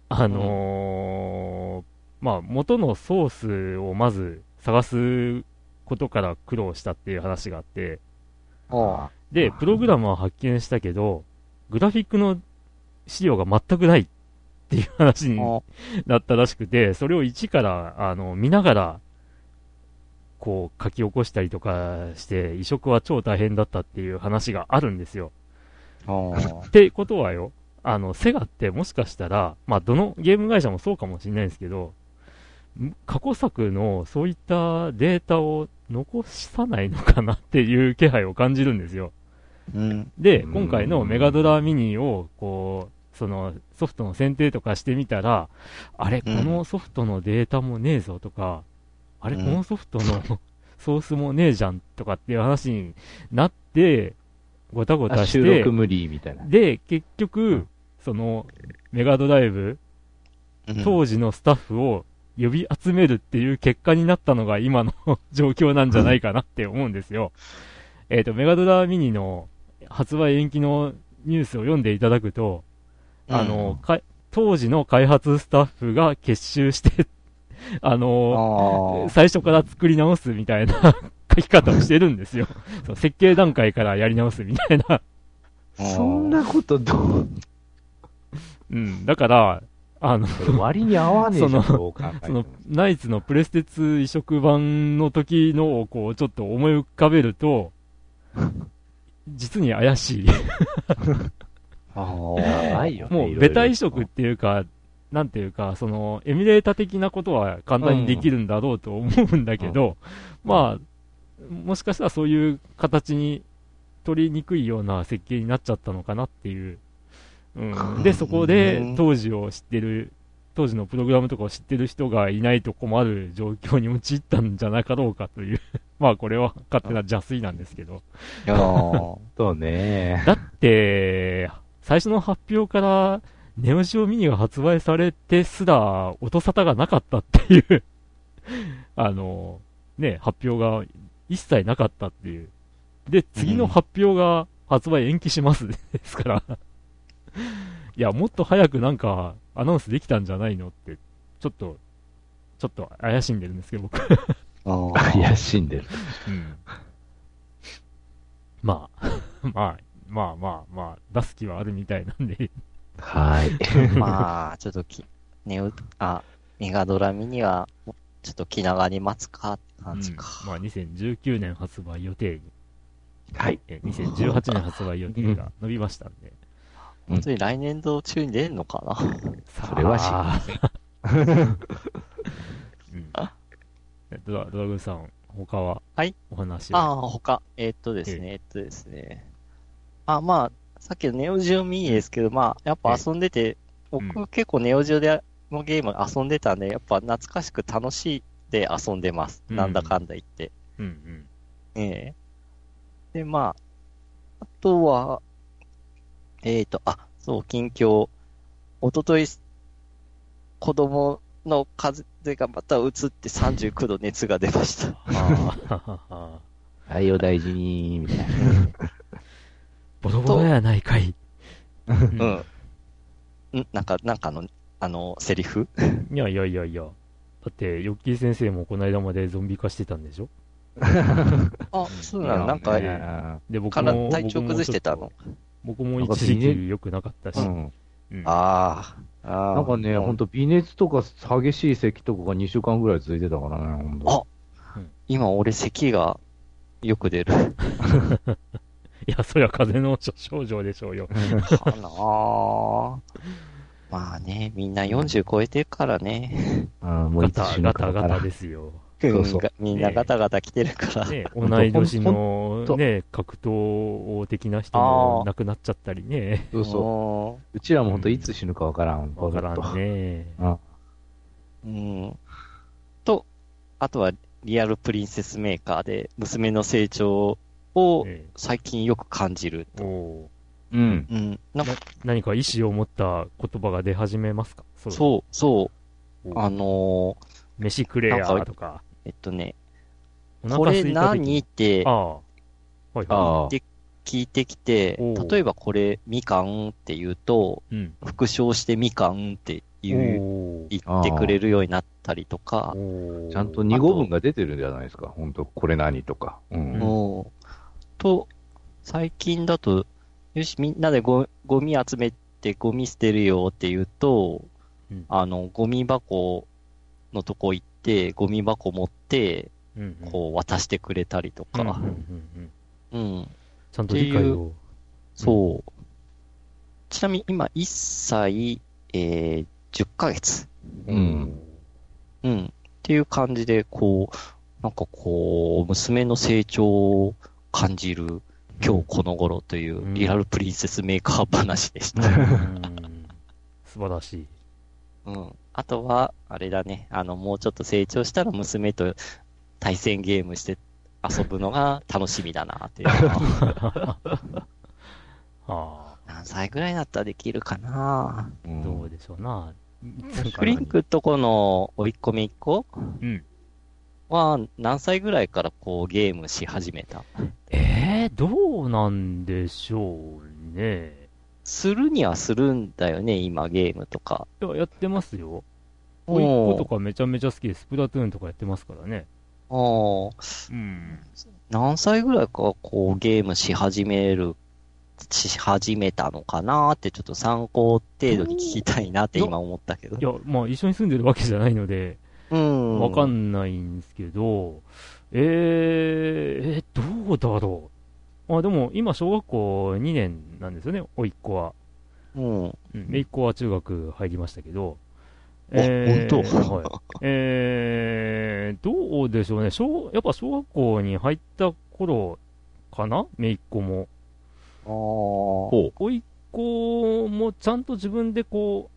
あのーまあ、元のソースをまず探すことから苦労したっていう話があって、で、プログラムは発見したけど、グラフィックの資料が全くないっていう話におなったらしくて、それを一から、あの、見ながら、こう、書き起こしたりとかして、移植は超大変だったっていう話があるんですよ。ってことはよ、あの、セガってもしかしたら、まあ、どのゲーム会社もそうかもしれないですけど、ん過去作のそういったデータを残さないのかなっていう気配を感じるんですよ。うん。で、うん今回のメガドラミニを、こう、そのソフトの選定とかしてみたら、あれ、こうんのソフトのデータもねえぞとか、あれ、うんこのソフトの ソースもねえじゃんとかっていう話になって、ごたごたしてあ収録、無理みたいな。で、結局、その、メガドライブ、うん当時のスタッフを呼び集めるっていう結果になったのが今の 状況なんじゃないかなって思うんですよ。えっと、メガドラミニの発売延期のニュースを読んでいただくと、あの、か当時の開発スタッフが結集して、あの、あ最初から作り直すみたいな 書き方をしてるんですよ。そう設計段階からやり直すみたいな。あ。そんなことどう、うん。だから、あの、割に合わねえじゃん、そのその、ナイツのプレステ2移植版の時のをこう、ちょっと思い浮かべると、実に怪しい。あやばいよねもう、ベタ移植っていうか、なんていうか、その、エミュレータ的なことは簡単にできるんだろうと思うんだけど、まあ、もしかしたらそういう形に取りにくいような設計になっちゃったのかなっていう。うん、で、そこで当時を知ってる、当時のプログラムとかを知ってる人がいないと困る状況に陥ったんじゃなかろうかという。まあ、これは勝手な邪推なんですけど。いやー そうね。だって、最初の発表から、ネオジオミニが発売されてすら、音沙汰がなかったっていう あの、ね、発表が一切なかったっていう。で、次の発表が発売延期します ですから。いや、もっと早くなんか、アナウンスできたんじゃないのって、ちょっと、ちょっと怪しんでるんですけど、僕。あー怪しんでる。うん。まあ、まあ、まあまあまあ、出す気はあるみたいなんで、はい。まあ、ちょっとき、ネオ、あ、メガドラミには、ちょっと気長に待つかって感じか。うんまあ2019年発売予定に、はい。え2018年発売予定が伸びましたんで、本当に来年度中に出るのかなさそれは知りません。うんえドラドラグーンさん、他は、はいお話を。ああ、他。えーっとですね、えーっとですね。あ、まあ、さっきのネオジオミニですけど、まあ、やっぱ遊んでて、僕、うん結構ネオジオでのゲーム遊んでたんで、やっぱ懐かしく楽しいで遊んでます。うんなんだかんだ言って。うんうん。ええで、まあ、あとは、えっ、と、あ、そう、近況。おととい、子供の風邪がまた移って39度熱が出ました。あ あ、はい、お大事に、みたいな。ボロボロやないかい。ううん。んなんか、なんかの、あの、セリフ？いやいやいやいや。だって、ヨッキー先生もこの間までゾンビ化してたんでしょ？あ、そうなの？なんか、ねで、僕体も、体調崩してたの？僕も一時期良くなかったし。うん。うんああ。ああ。なんかね、ほんと微熱とか激しい咳とかが2週間ぐらい続いてたからね、ほんと。今俺咳がよく出る。いや、そりゃ風邪の症状でしょうよ。かなあまあね、みんな40超えてるからね。うん、もうガタいつ死ぬガタガタかわからんですよ。そうそうがみんなガタガタ来てるから。ね、同い年のね、格闘王的な人も亡くなっちゃったりね。そうそう。もうちらもほんといつ死ぬかわからん。わからんね。ね。うん。ううん。と、あとはリアルプリンセスメーカーで娘の成長をえ最近よく感じるえ。おーうん。うん。なんか、何か意思を持った言葉が出始めますか？そそう、そう。うあのー飯くれやとか。えっとね、おこれ何？ってああ。はいはああ。で聞いてきて例えばこれみかんって言うと、い。うん。復唱してみかんって言う、言ってくれるようになったりとか、ちゃんと2語文が出てるんじゃないですか？ほんと、これ何とか。うん。と、最近だと、よし、みんなでゴゴミ集めてゴミ捨てるよって言うと、うんあの、ゴミ箱のとこ行って、ゴミ箱持って、うんうんこう渡してくれたりとか、うんうんうん、ちゃんと理解を。そう。ちなみに今1歳、えー、10ヶ月。うん。うん。っていう感じで、こう、なんかこう、娘の成長を感じる今日この頃というリアルプリンセスメーカー話でした。うん 素晴らしい。うん。あとは、あれだね、あの、もうちょっと成長したら娘と対戦ゲームして遊ぶのが楽しみだなっていうのは。あ何歳ぐらいになったらできるかなあ、どうでしょうな。フリンクとこの追い込みっ子？うん。は何歳ぐらいからこうゲームし始めた？えー、どうなんでしょうね。するにはするんだよね、今ゲームとか。いや、やってますよ。おいっ子とかめちゃめちゃ好きで、スプラトゥーンとかやってますからね。ああ、うん。何歳ぐらいからこうゲームし始める、し始めたのかなってちょっと参考程度に聞きたいなって今思ったけどい。や、まあ一緒に住んでるわけじゃないので、うん。わかんないんですけど、えー、え、どうだろう。あ、でも今小学校2年なんですよね、おいっ子は。うん。うん、めいっ子は中学入りましたけど。あ本当？はい。えー、どうでしょうね。小、やっぱ小学校に入った頃かな？めいっ子も。ああ。ほおいっ子もちゃんと自分でこう、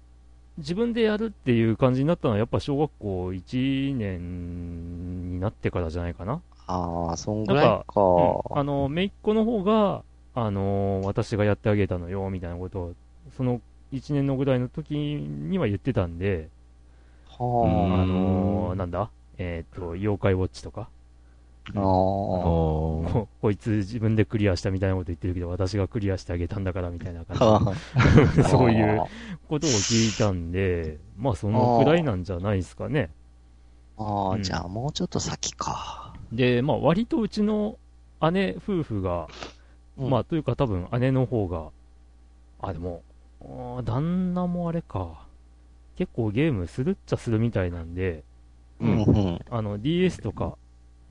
自分でやるっていう感じになったのは、やっぱ小学校1年になってからじゃないかな。ああ、そんぐらいなんか。うん。あの、めいっ子の方が、あの私がやってあげたのよ、みたいなことを、その1年のぐらいの時には言ってたんで、はあ。うん。のなんだ？えっ、と、妖怪ウォッチとか、あ。あここいつ自分でクリアしたみたいなこと言ってるけど、私がクリアしてあげたんだからみたいな感はじで、そういうことを聞いたんで、まあそのくらいなんじゃないですかね。ああ、うんじゃあもうちょっと先か。で、まあ割とうちの姉夫婦が、うんまあというか多分姉の方が、あ、でも、旦那もあれか、結構ゲームするっちゃするみたいなんで、うんうん。あの DS とか、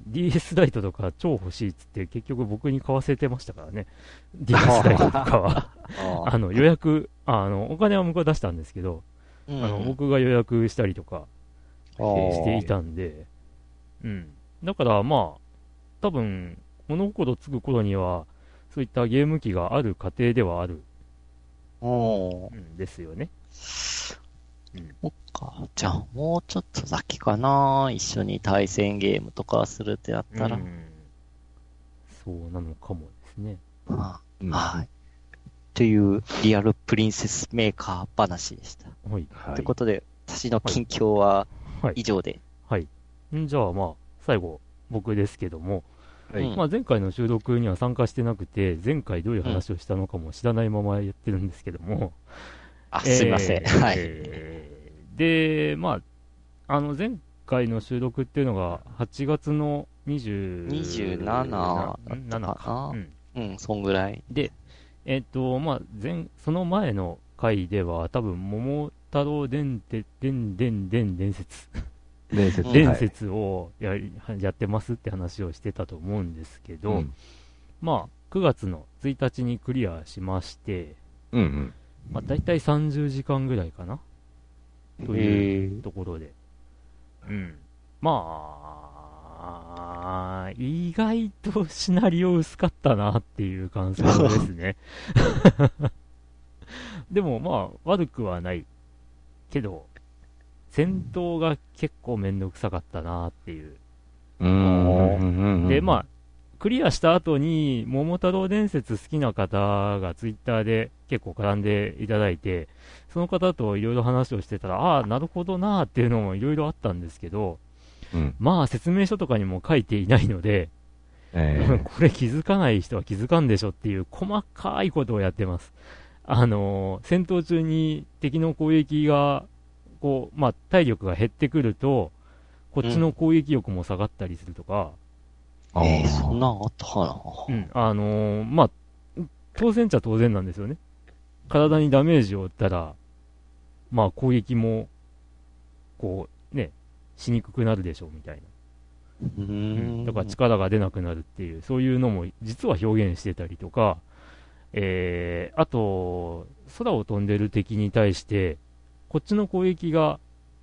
DS ライトとか超欲しいっつって結局僕に買わせてましたからね。DS ライトとかは。ああの予約、あの、お金は向こうは出したんですけど、ああの、僕が予約したりとかうんしていたんで、うん。だからまあ、多分、物心つく頃には、そういったゲーム機がある家庭ではあるんですよね。そっか。じゃあ、もうちょっと先かな。一緒に対戦ゲームとかするってなったら。うんそうなのかもですね。あうんはい。という、リアルプリンセスメーカー話でした。はい。はいということで、私の近況ははい以上で。はい。んじゃあまあ、最後、僕ですけども、はいうんまあ、前回の収録には参加してなくて、前回どういう話をしたのかも知らないままやってるんですけども、あ、すいません。えーはい。えーで、まあ、あの、前回の収録っていうのが、8月の20 27だった7かか。な？うん。うん、そんぐらい。で、えっ、と、まあ、前、その前の回では、多分、桃太郎伝説、伝伝伝伝説、伝説。伝説をやり、やってますって話をしてたと思うんですけど、うんまあ、9月の1日にクリアしまして、うんうん。まあ、大体30時間ぐらいかな？というところで。うん。まあ、意外とシナリオ薄かったなっていう感想ですね。でもまあ、悪くはない。けど、戦闘が結構めんどくさかったなっていう。うん。で、まあ、クリアした後に、桃太郎伝説好きな方がツイッターで結構絡んでいただいて、その方といろいろ話をしてたら、ああ、なるほどなーっていうのもいろいろあったんですけど、うん。まあ説明書とかにも書いていないので、え これ気づかない人は気づかんでしょっていう細かいことをやってます。あのー戦闘中に敵の攻撃が、こう、まあ体力が減ってくると、こっちの攻撃力も下がったりするとか、ーえー、そんなんあったかな？うん、あのーまあ、当然っちゃ当然なんですよね。体にダメージを負ったら、まあ攻撃も、こう、ね、しにくくなるでしょうみたいな。うーん。だから力が出なくなるっていう、そういうのも実は表現してたりとか、えー、あと、空を飛んでる敵に対して、こっちの攻撃が、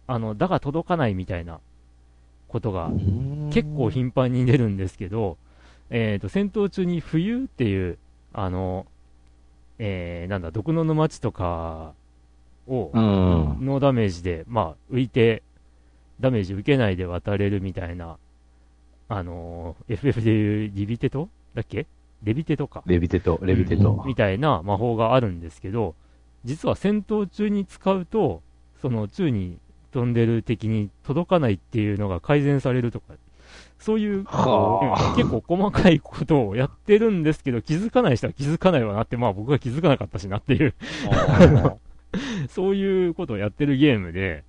あの、だが届かないみたいなことが結構頻繁に出るんですけど、えっ、と、戦闘中に冬っていう、あの、えー、なんだ、毒の沼地とかを、うん。ノーダメージで、まあ、浮いて、ダメージ受けないで渡れるみたいな、あのー FF でいうリビテトだっけ？レビテトか。レビテト、レビテト。みたいな魔法があるんですけど、実は戦闘中に使うと、その宙に飛んでる敵に届かないっていうのが改善されるとか、そういう、はあうん結構細かいことをやってるんですけど、気づかない人は気づかないわなって、まあ僕が気づかなかったしなっていう、そういうことをやってるゲームで、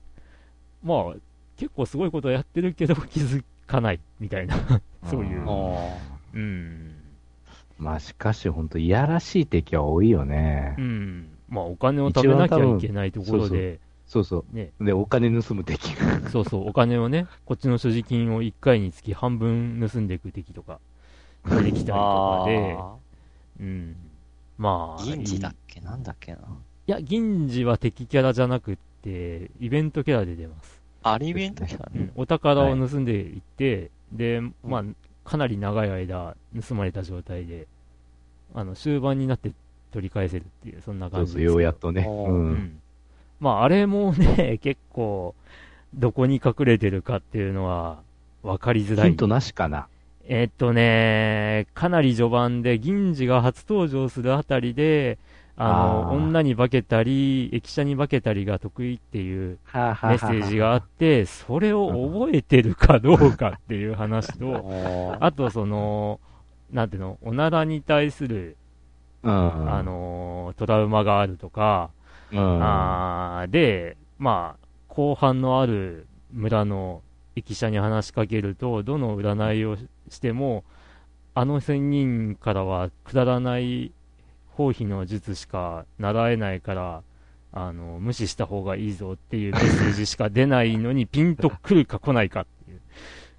まあ結構すごいことをやってるけど気づかないみたいな、そういう、あうん。まあしかし本当いやらしい敵は多いよねう。ん。まあ、お金を食べなきゃいけないところで、そうそね、う。で、お金盗む敵が。そうそう、お金をね、こっちの所持金を1回につき半分盗んでいく敵とか、出てきたりとかで、あうん。まあ、ー。銀次だいっけなんだっけな。いや、銀次は敵キャラじゃなくって、イベントキャラで出ます。あれイベントキャラねうん。お宝を盗んでいって、で、まあ、かなり長い間盗まれた状態で、あの、終盤になって取り返せるっていう、そんなそうそう、感じですけど。ようやっとね。う。うんん。まあ、あれもね、結構、どこに隠れてるかっていうのは、分かりづらい。ヒントなしかな。えっとね、かなり序盤で、銀次が初登場するあたりで、あの、あー女に化けたり、駅舎に化けたりが得意っていうメッセージがあって、それを覚えてるかどうかっていう話と、あとその、なんていうの、おならに対する、うん。あの、トラウマがあるとか、うん。あーで、まあ、後半のある村の駅舎に話しかけると、どの占いをしても、あの仙人からはくだらない包皮の術しか習えないから、あの、無視した方がいいぞっていうメッセージしか出ないのに、ピンと来るか来ないかっていう。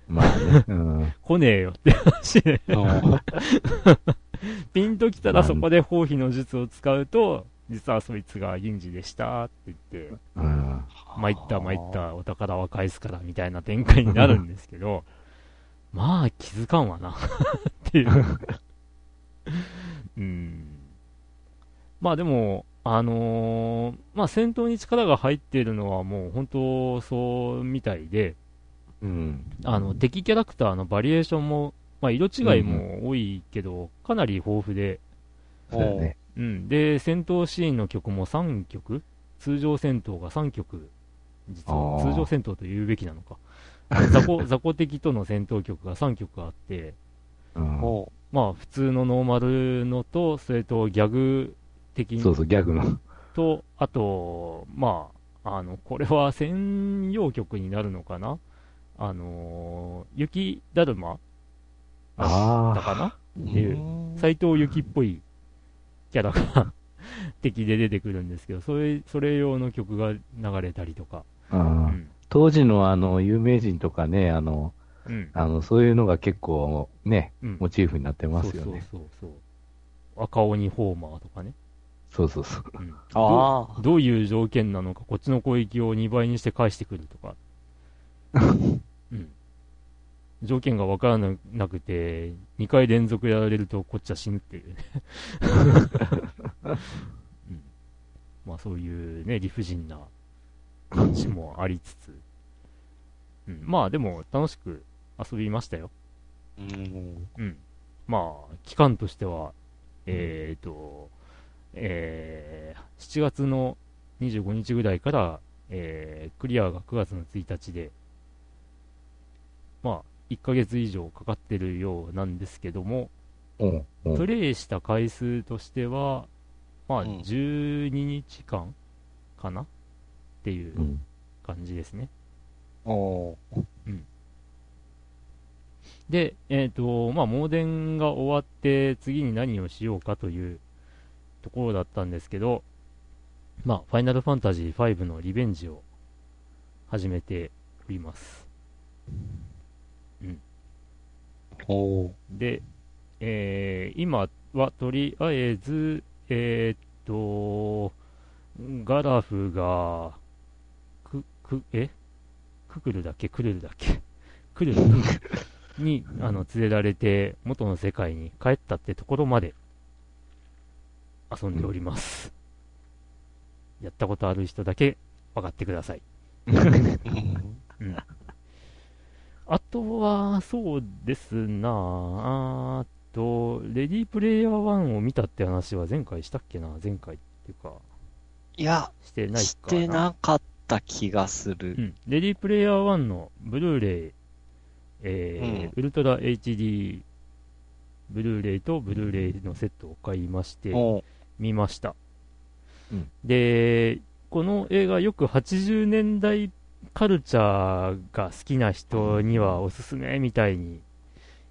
まあね。うん。来ねえよって話で。ピンと来たらそこで包皮の術を使うと、実はそいつが銀次でしたって言って、うん。参った参った、お宝は返すからみたいな展開になるんですけど、まあ気づかんわな っていう。うん。まあでも、あのーまあ戦闘に力が入っているのはもう本当そうみたいで、うん。あの敵キャラクターのバリエーションも、まあ色違いも多いけど、かなり豊富で、そうだよね。うん。で、戦闘シーンの曲も3曲？通常戦闘が3曲。実は通常戦闘と言うべきなのか。雑魚、雑魚敵との戦闘曲が3曲あって、うん。おまあ普通のノーマルのと、それとギャグ的そうそう、ギャグの。と、あと、まあ、あの、これは専用曲になるのかな？あのー雪だるま。だあかな？ーっていう。うん。斎藤由貴っぽいキャラが 敵で出てくるんですけど、それ、それ用の曲が流れたりとか。あ。う。うんん。当時のあの、有名人とかね、あの、うん。あの、そういうのが結構ね、うんモチーフになってますよね。そうそうそうそう。赤鬼ホーマーとかね。そうそうそう。うん。ああ。どういう条件なのか、こっちの攻撃を2倍にして返してくるとか。うん。条件がわからななくて、2回連続やられるとこっちは死ぬっていうね。うん。まあそういうね、理不尽な感じもありつつ。うん。まあでも楽しく遊びましたよ。うん。うん。まあ、期間としては、えーと、えー、7月の25日ぐらいから、えー、クリアが9月の1日で、まあ、1ヶ月以上かかってるようなんですけども、うん。うんプレイした回数としては、まあ、うん12日間かな？っていううん感じですね。おーで、えっ、と、まあ、モーデンが終わって、次に何をしようかというところだったんですけど、まあ、ファイナルファンタジー5のリベンジを始めております。で、えー今はとりあえず、えっ、と、ガラフが、く、く、え？ククルだっけ？クルルだっけ？クルル、クルルに、あの、連れられて、元の世界に帰ったってところまで、遊んでおります。やったことある人だけ分かってください。うん。あとは、そうですなああと、レディープレイヤー1を見たって話は前回したっけな前回っていうか、いや、してないかな。してなかった気がするう。ん。レディープレイヤー1のブルーレイ、えーウルトラ HD ブルーレイとブルーレイのセットを買いまして、見ました。うんで、この映画よく80年代カルチャーが好きな人にはおすすめみたいに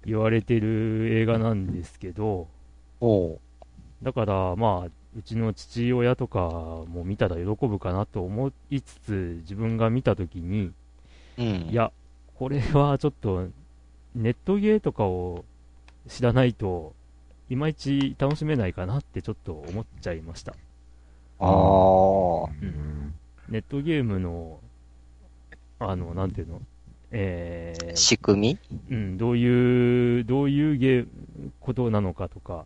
言われてる映画なんですけど、だからまあ、うちの父親とかも見たら喜ぶかなと思いつつ、自分が見たときに、うん。いや、これはちょっと、ネットゲーとかを知らないと、いまいち楽しめないかなってちょっと思っちゃいました。ああ。うんネットゲームの、あの、なんていうの、えー仕組うん、どういう、どういうゲーことなのかとか、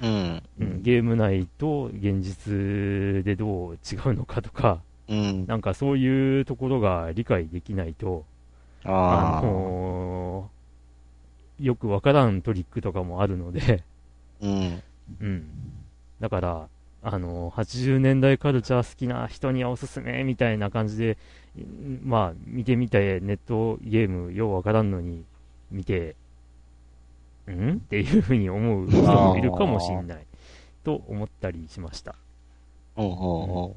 みうん。うん、ゲーム内と現実でどう違うのかとか、うん。なんかそういうところが理解できないと、ああ。のーよくわからんトリックとかもあるので、うん。うん。だから、あのー80年代カルチャー好きな人にはおすすめみたいな感じで、うんまあ、見てみて、ネットゲームようわからんのに見て、ん？っていうふうに思う人もいるかもしれない、と思ったりしました。おうおうおう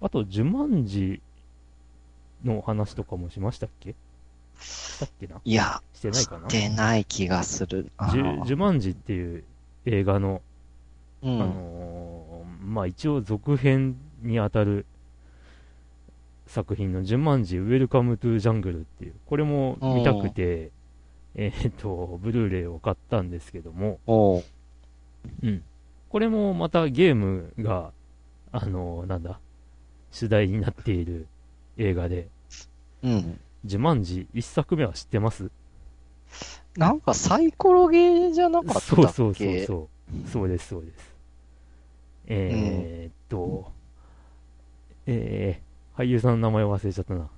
あと、ジュマンジの話とかもしましたっけ？したっけな？いや、してないかな？してない気がする。ジュマンジっていう映画の、うん。あのーまあ一応続編にあたる作品のジュマンジウェルカムトゥジャングルっていう、これも見たくて、えーっと、ブルーレイを買ったんですけども、うん。これもまたゲームが、あのーなんだ、主題になっている映画で、うん。ジュマンジ一作目は知ってます？なんかサイコロゲーじゃなかったっけ？そうそうそうそう。そうです、そうです。えーっと、えー、俳優さんの名前忘れちゃったな。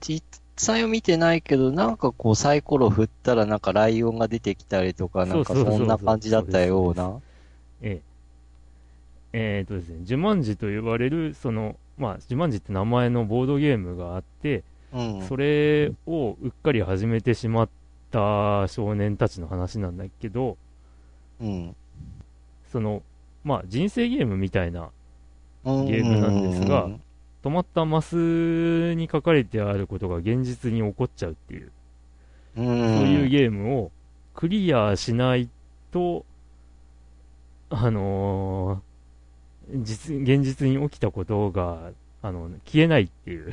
実際は見てないけど、なんかこうサイコロ振ったらなんかライオンが出てきたりとか、なんかそんな感じだったような。えー、えーっとですね、ジュマンジと呼ばれる、その、まあ、ジュマンジって名前のボードゲームがあって、うん。それをうっかり始めてしまった少年たちの話なんだけど、うん。その、まあ、人生ゲームみたいなゲゲームなんですが止まったマスに書かれてあることが現実に起こっちゃうっていう、うん、そういうゲームをクリアしないと、あのー実、現実に起きたことが、あの、消えないっていう。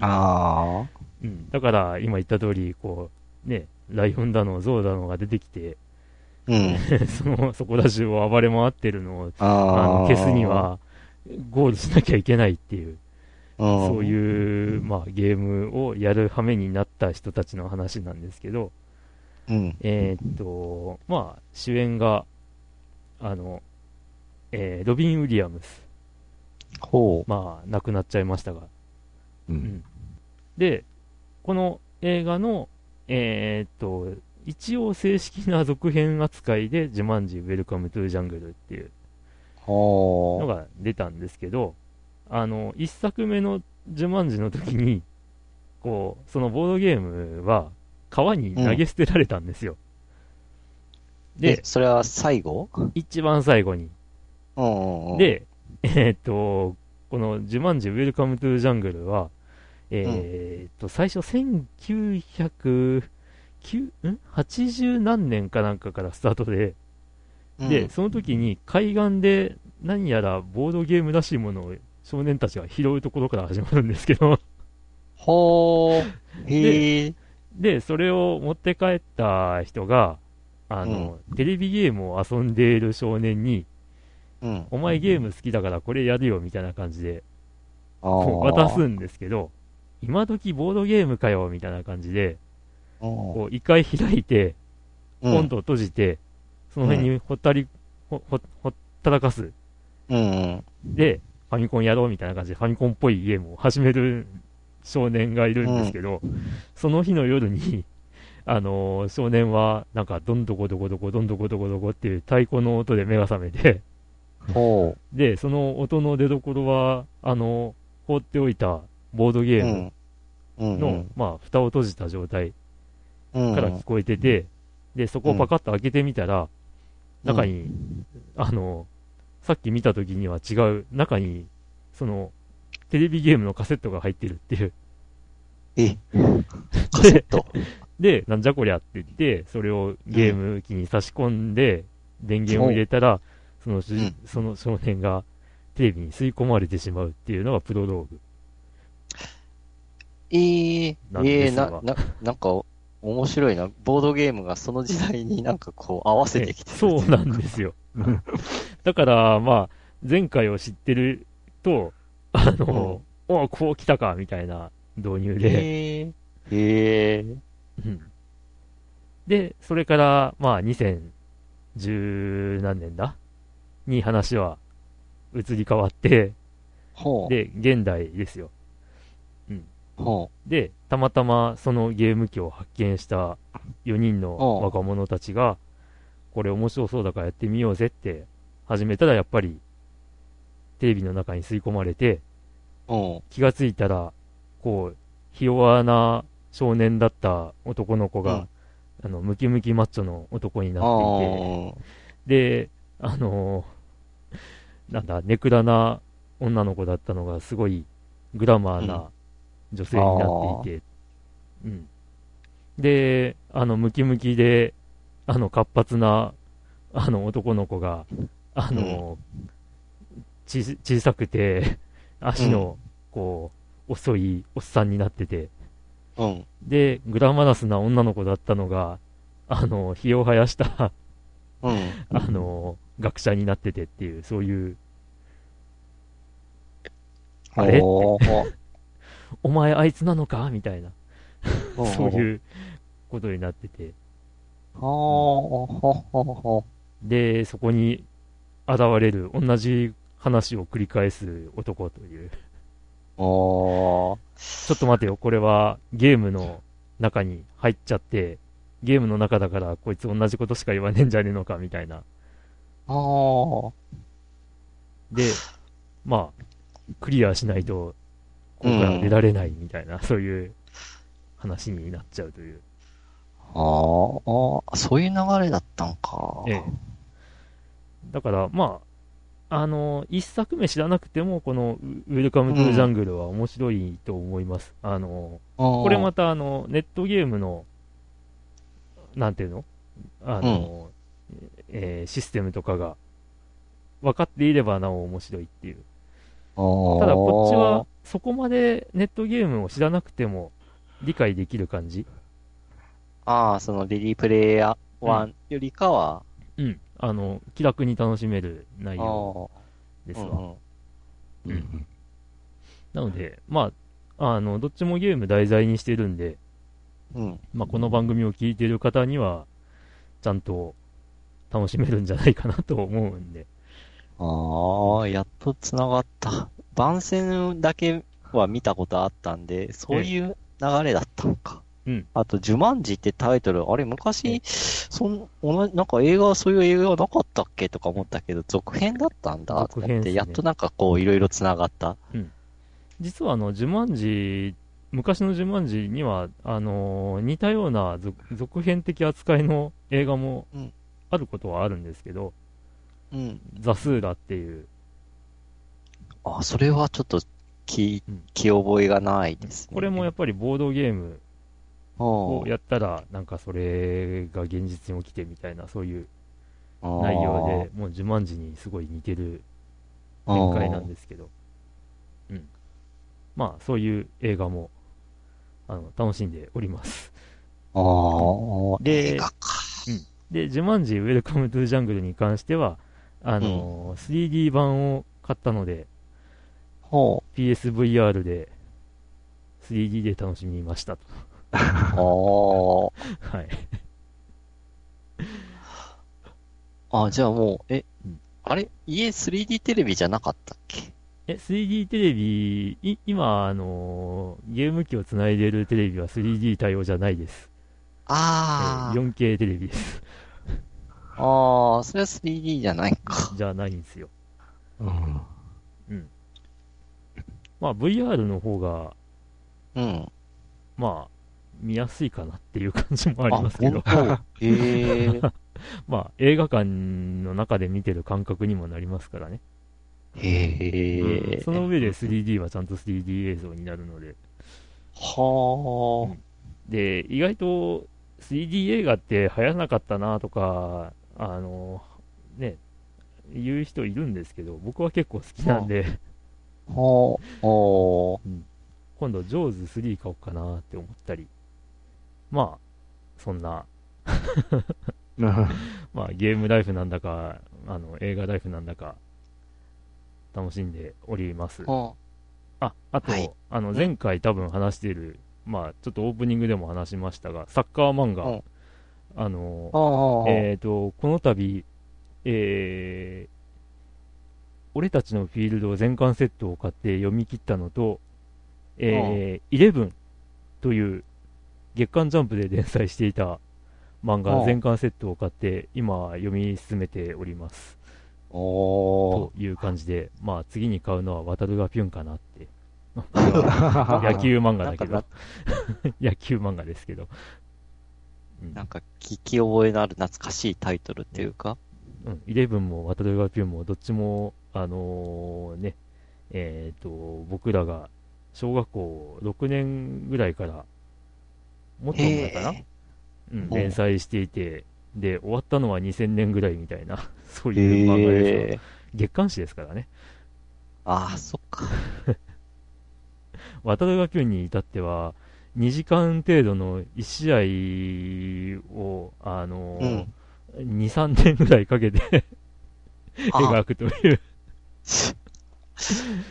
ああ。うん。だから、今言った通り、こう、ね、ライオンだの、ゾウだのが出てきて、うん。その、そこら中を暴れ回ってるのを、あ。の消すには、ゴールしなきゃいけないっていう。うん、そういう、まあ、ゲームをやる羽目になった人たちの話なんですけど、うん。えーっと、まあ、主演が、あの、えーロビン・ウィリアムス。ほまあ、亡くなっちゃいましたが。う。うんん。で、この映画の、えーっと、一応正式な続編扱いで、ジュマンジ・ウェルカム・トゥ・ジャングルっていうのが出たんですけど、あの、一作目のジュマンジの時に、こう、そのボードゲームは川に投げ捨てられたんですよ。う。でで、、それは最後？一番最後に。で、えーっと、このジュマンジウェルカムトゥジャングルは、えーっと、最初1900、9ん ?80 何年かなんかからスタートで、うん、で、その時に海岸で何やらボードゲームらしいものを少年たちが拾うところから始まるんですけど、ほー。へえ。で、それを持って帰った人が、あの、テレビゲームを遊んでいる少年に、うん。お前ゲーム好きだからこれやるよみたいな感じで、渡すんですけど、今時ボードゲームかよみたいな感じで、こう、一回開いて、ポンと閉じて、その辺にほったり、ほ、ほ、ほったらかす。うん。で、ファミコンやろうみたいな感じで、ファミコンっぽいゲームを始める少年がいるんですけど、その日の夜に、あのー少年は、なんか、どんどこどこどこ、どんどこどこどこっていう太鼓の音で目が覚めて、ほで、その音の出所は、あの、放っておいたボードゲう。うームん。うん。の、まあ、蓋を閉じた状態うん、から聞こえてて、で、そこをパカッと開けてみたら、中に、あの、さっき見た時には違う、中に、その、テレビゲームのカセットが入ってるっていう。え、カセット？で、なんじゃこりゃって言って、それをゲーム機に差し込んで、電源を入れたら、そのその少年がテレビに吸い込まれてしまうっていうのがプロローグ。ええなんでええすわな、な、なんか、面白いな。ボードゲームがその時代になんかこう合わせてきてる。そうなんですよ。だから、まあ、前回を知ってると、あの、おこう来たか、みたいな導入で、ええええうんで、それから、まあ、2010何年だ？に話は移り変わって。で、現代ですよ。ほで、たまたまそのゲーム機を発見した4人の若者たちが、これ面白そうだからやってみようぜって始めたら、やっぱり、テレビの中に吸い込まれて。気がついたら、こう、ひ弱な少年だった男の子が、うん。あの、ムキムキマッチョの男になあっていて、で、あのーなんだ、ネクラな女の子だったのが、すごいグラマーな女性になっていて、うん。で、あの、ムキムキで、あの、活発な、あの、男の子が、あのーち小さくて、足の、こう、遅いおっさんになってて、あ。うん。で、グラマラスな女の子だったのが、あの、ひを生やした、うん。あの、学者になっててっていう、そういう、あれ？お前あいつなのか？みたいな、ほ そうう。いうことになってて。ああ。で、そこに現れる同じ話を繰り返す男という。おー。ちょっと待てよ、これはゲームの中に入っちゃって、ゲームの中だからこいつ同じことしか言わねえんじゃねえのか？みたいな。ああ。で、まあ、クリアしないと、ここから出られないみたいな、そういう話になっちゃうという。ああ、そういう流れだったんか。ええ。だから、まあ、あの、一作目知らなくても、このウウェルカムトゥジャングルは面白いと思います。あの、ここれまたあの、ネットゲームの、なんていうの？あの、えーシステムとかが分かっていればなお面白いっていう。ただこっちは、そこまでネットゲームを知らなくても理解できる感じ？ああ、そのリリープレイヤー1よりかは、うん。あの、気楽に楽しめる内あ容あ、ですわ。うんうんなので、まあ、あの、どっちもゲーム題材にしてるんで、うん。まあ、この番組を聞いている方には、ちゃんと楽しめるんじゃないかなと思うんで。ああ、やっと繋がった。番宣だけは見たことあったんで、そういう流れだったのか。うん。あと、ジュマンジってタイトル、あれ昔、そん、同じ、なんか映画、そういう映画なかったっけとか思ったけど、続編だったんだと思って、ねやっとなんかこう、いろいろ繋がった。実はあの、ジュマンジ、昔のジュマンジには、あのー似たような続続編的扱いの映画もうんあることはあるんですけど、うん。ザスーラっていう、あ、それはちょっと、きうん、気覚えがないですね。これもやっぱりボードゲームをぱやったら、なんかそれが現実に起きてみたいな、そういう内容で、もうジュマンジにすごい似てる展開なんですけど、うん。まあ、そういう映画も、あの、楽しんでおります。ああ、で映画か。で、ジュマンジウェルカムトゥジャングルに関しては、あのー 3D 版を買ったので、ほ PSVR で 3D で楽しみましたと。ああ。はい。あ、じゃあもう、えうん、あれ？家 3D テレビじゃなかったっけ？え、3D テレビ、い今、あのーゲーム機をつないでるテレビは 3D 対応じゃないです。あえー 4K テレビです。あ。ああ、それは 3D じゃないか。じゃないんですよ。うん。まあ、VR の方が、うん。まあ、見やすいかなっていう感じもありますけど、え。まあ、映画館の中で見てる感覚にもなりますからね。へえ。その上で 3D はちゃんと 3D 映像になるので。はで、意外と 3D 映画って流行らなかったなとか、あの、ね、言う人いるんですけど、僕は結構好きなんで、あ。はあ。お今度、ジョーズ3買おうかなって思ったり、まあ、そんな、まあ、ゲームライフなんだか、あの、映画ライフなんだか、楽しんでおります。はあ、あと、はいあの、前回多分話している、まあ、ちょっとオープニングでも話しましたが、サッカー漫画、うんあの。えっ、と、この度、えー、俺たちのフィールド全巻セットを買って読み切ったのと、えー、イレブンという月刊ジャンプで連載していた漫画うん全巻セットを買って今読み進めております。おという感じで、まあ次に買うのは渡るがピュンかなって。野球漫画だけど 野球漫画ですけど。うんなんか聞き覚えのある懐かしいタイトルっていうか。イレブンも渡るがピュンもどっちも、あのね、えっ、と、僕らが小学校6年ぐらいから、もっと前かな、へうん、連載していて、で、終わったのは2000年ぐらいみたいな、そういう漫画ですえよ。月刊誌ですからね。ああ、そっか。渡るがピュンに至っては、2時間程度の1試合を、あのうん。2、3年ぐらいかけてあ描くという、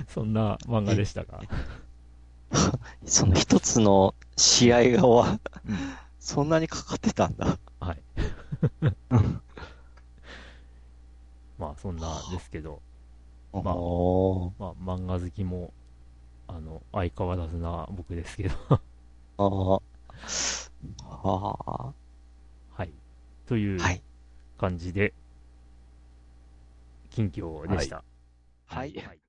そんな漫画でしたが。その一つの試合が終わ、うんそんなにかかってたんだ。はい。まあ、そんなですけど、まあまあ、漫画好きも、あの、相変わらずな僕ですけど、ああ。ははい。というあ。はい。感じで、近況でした。はい。はい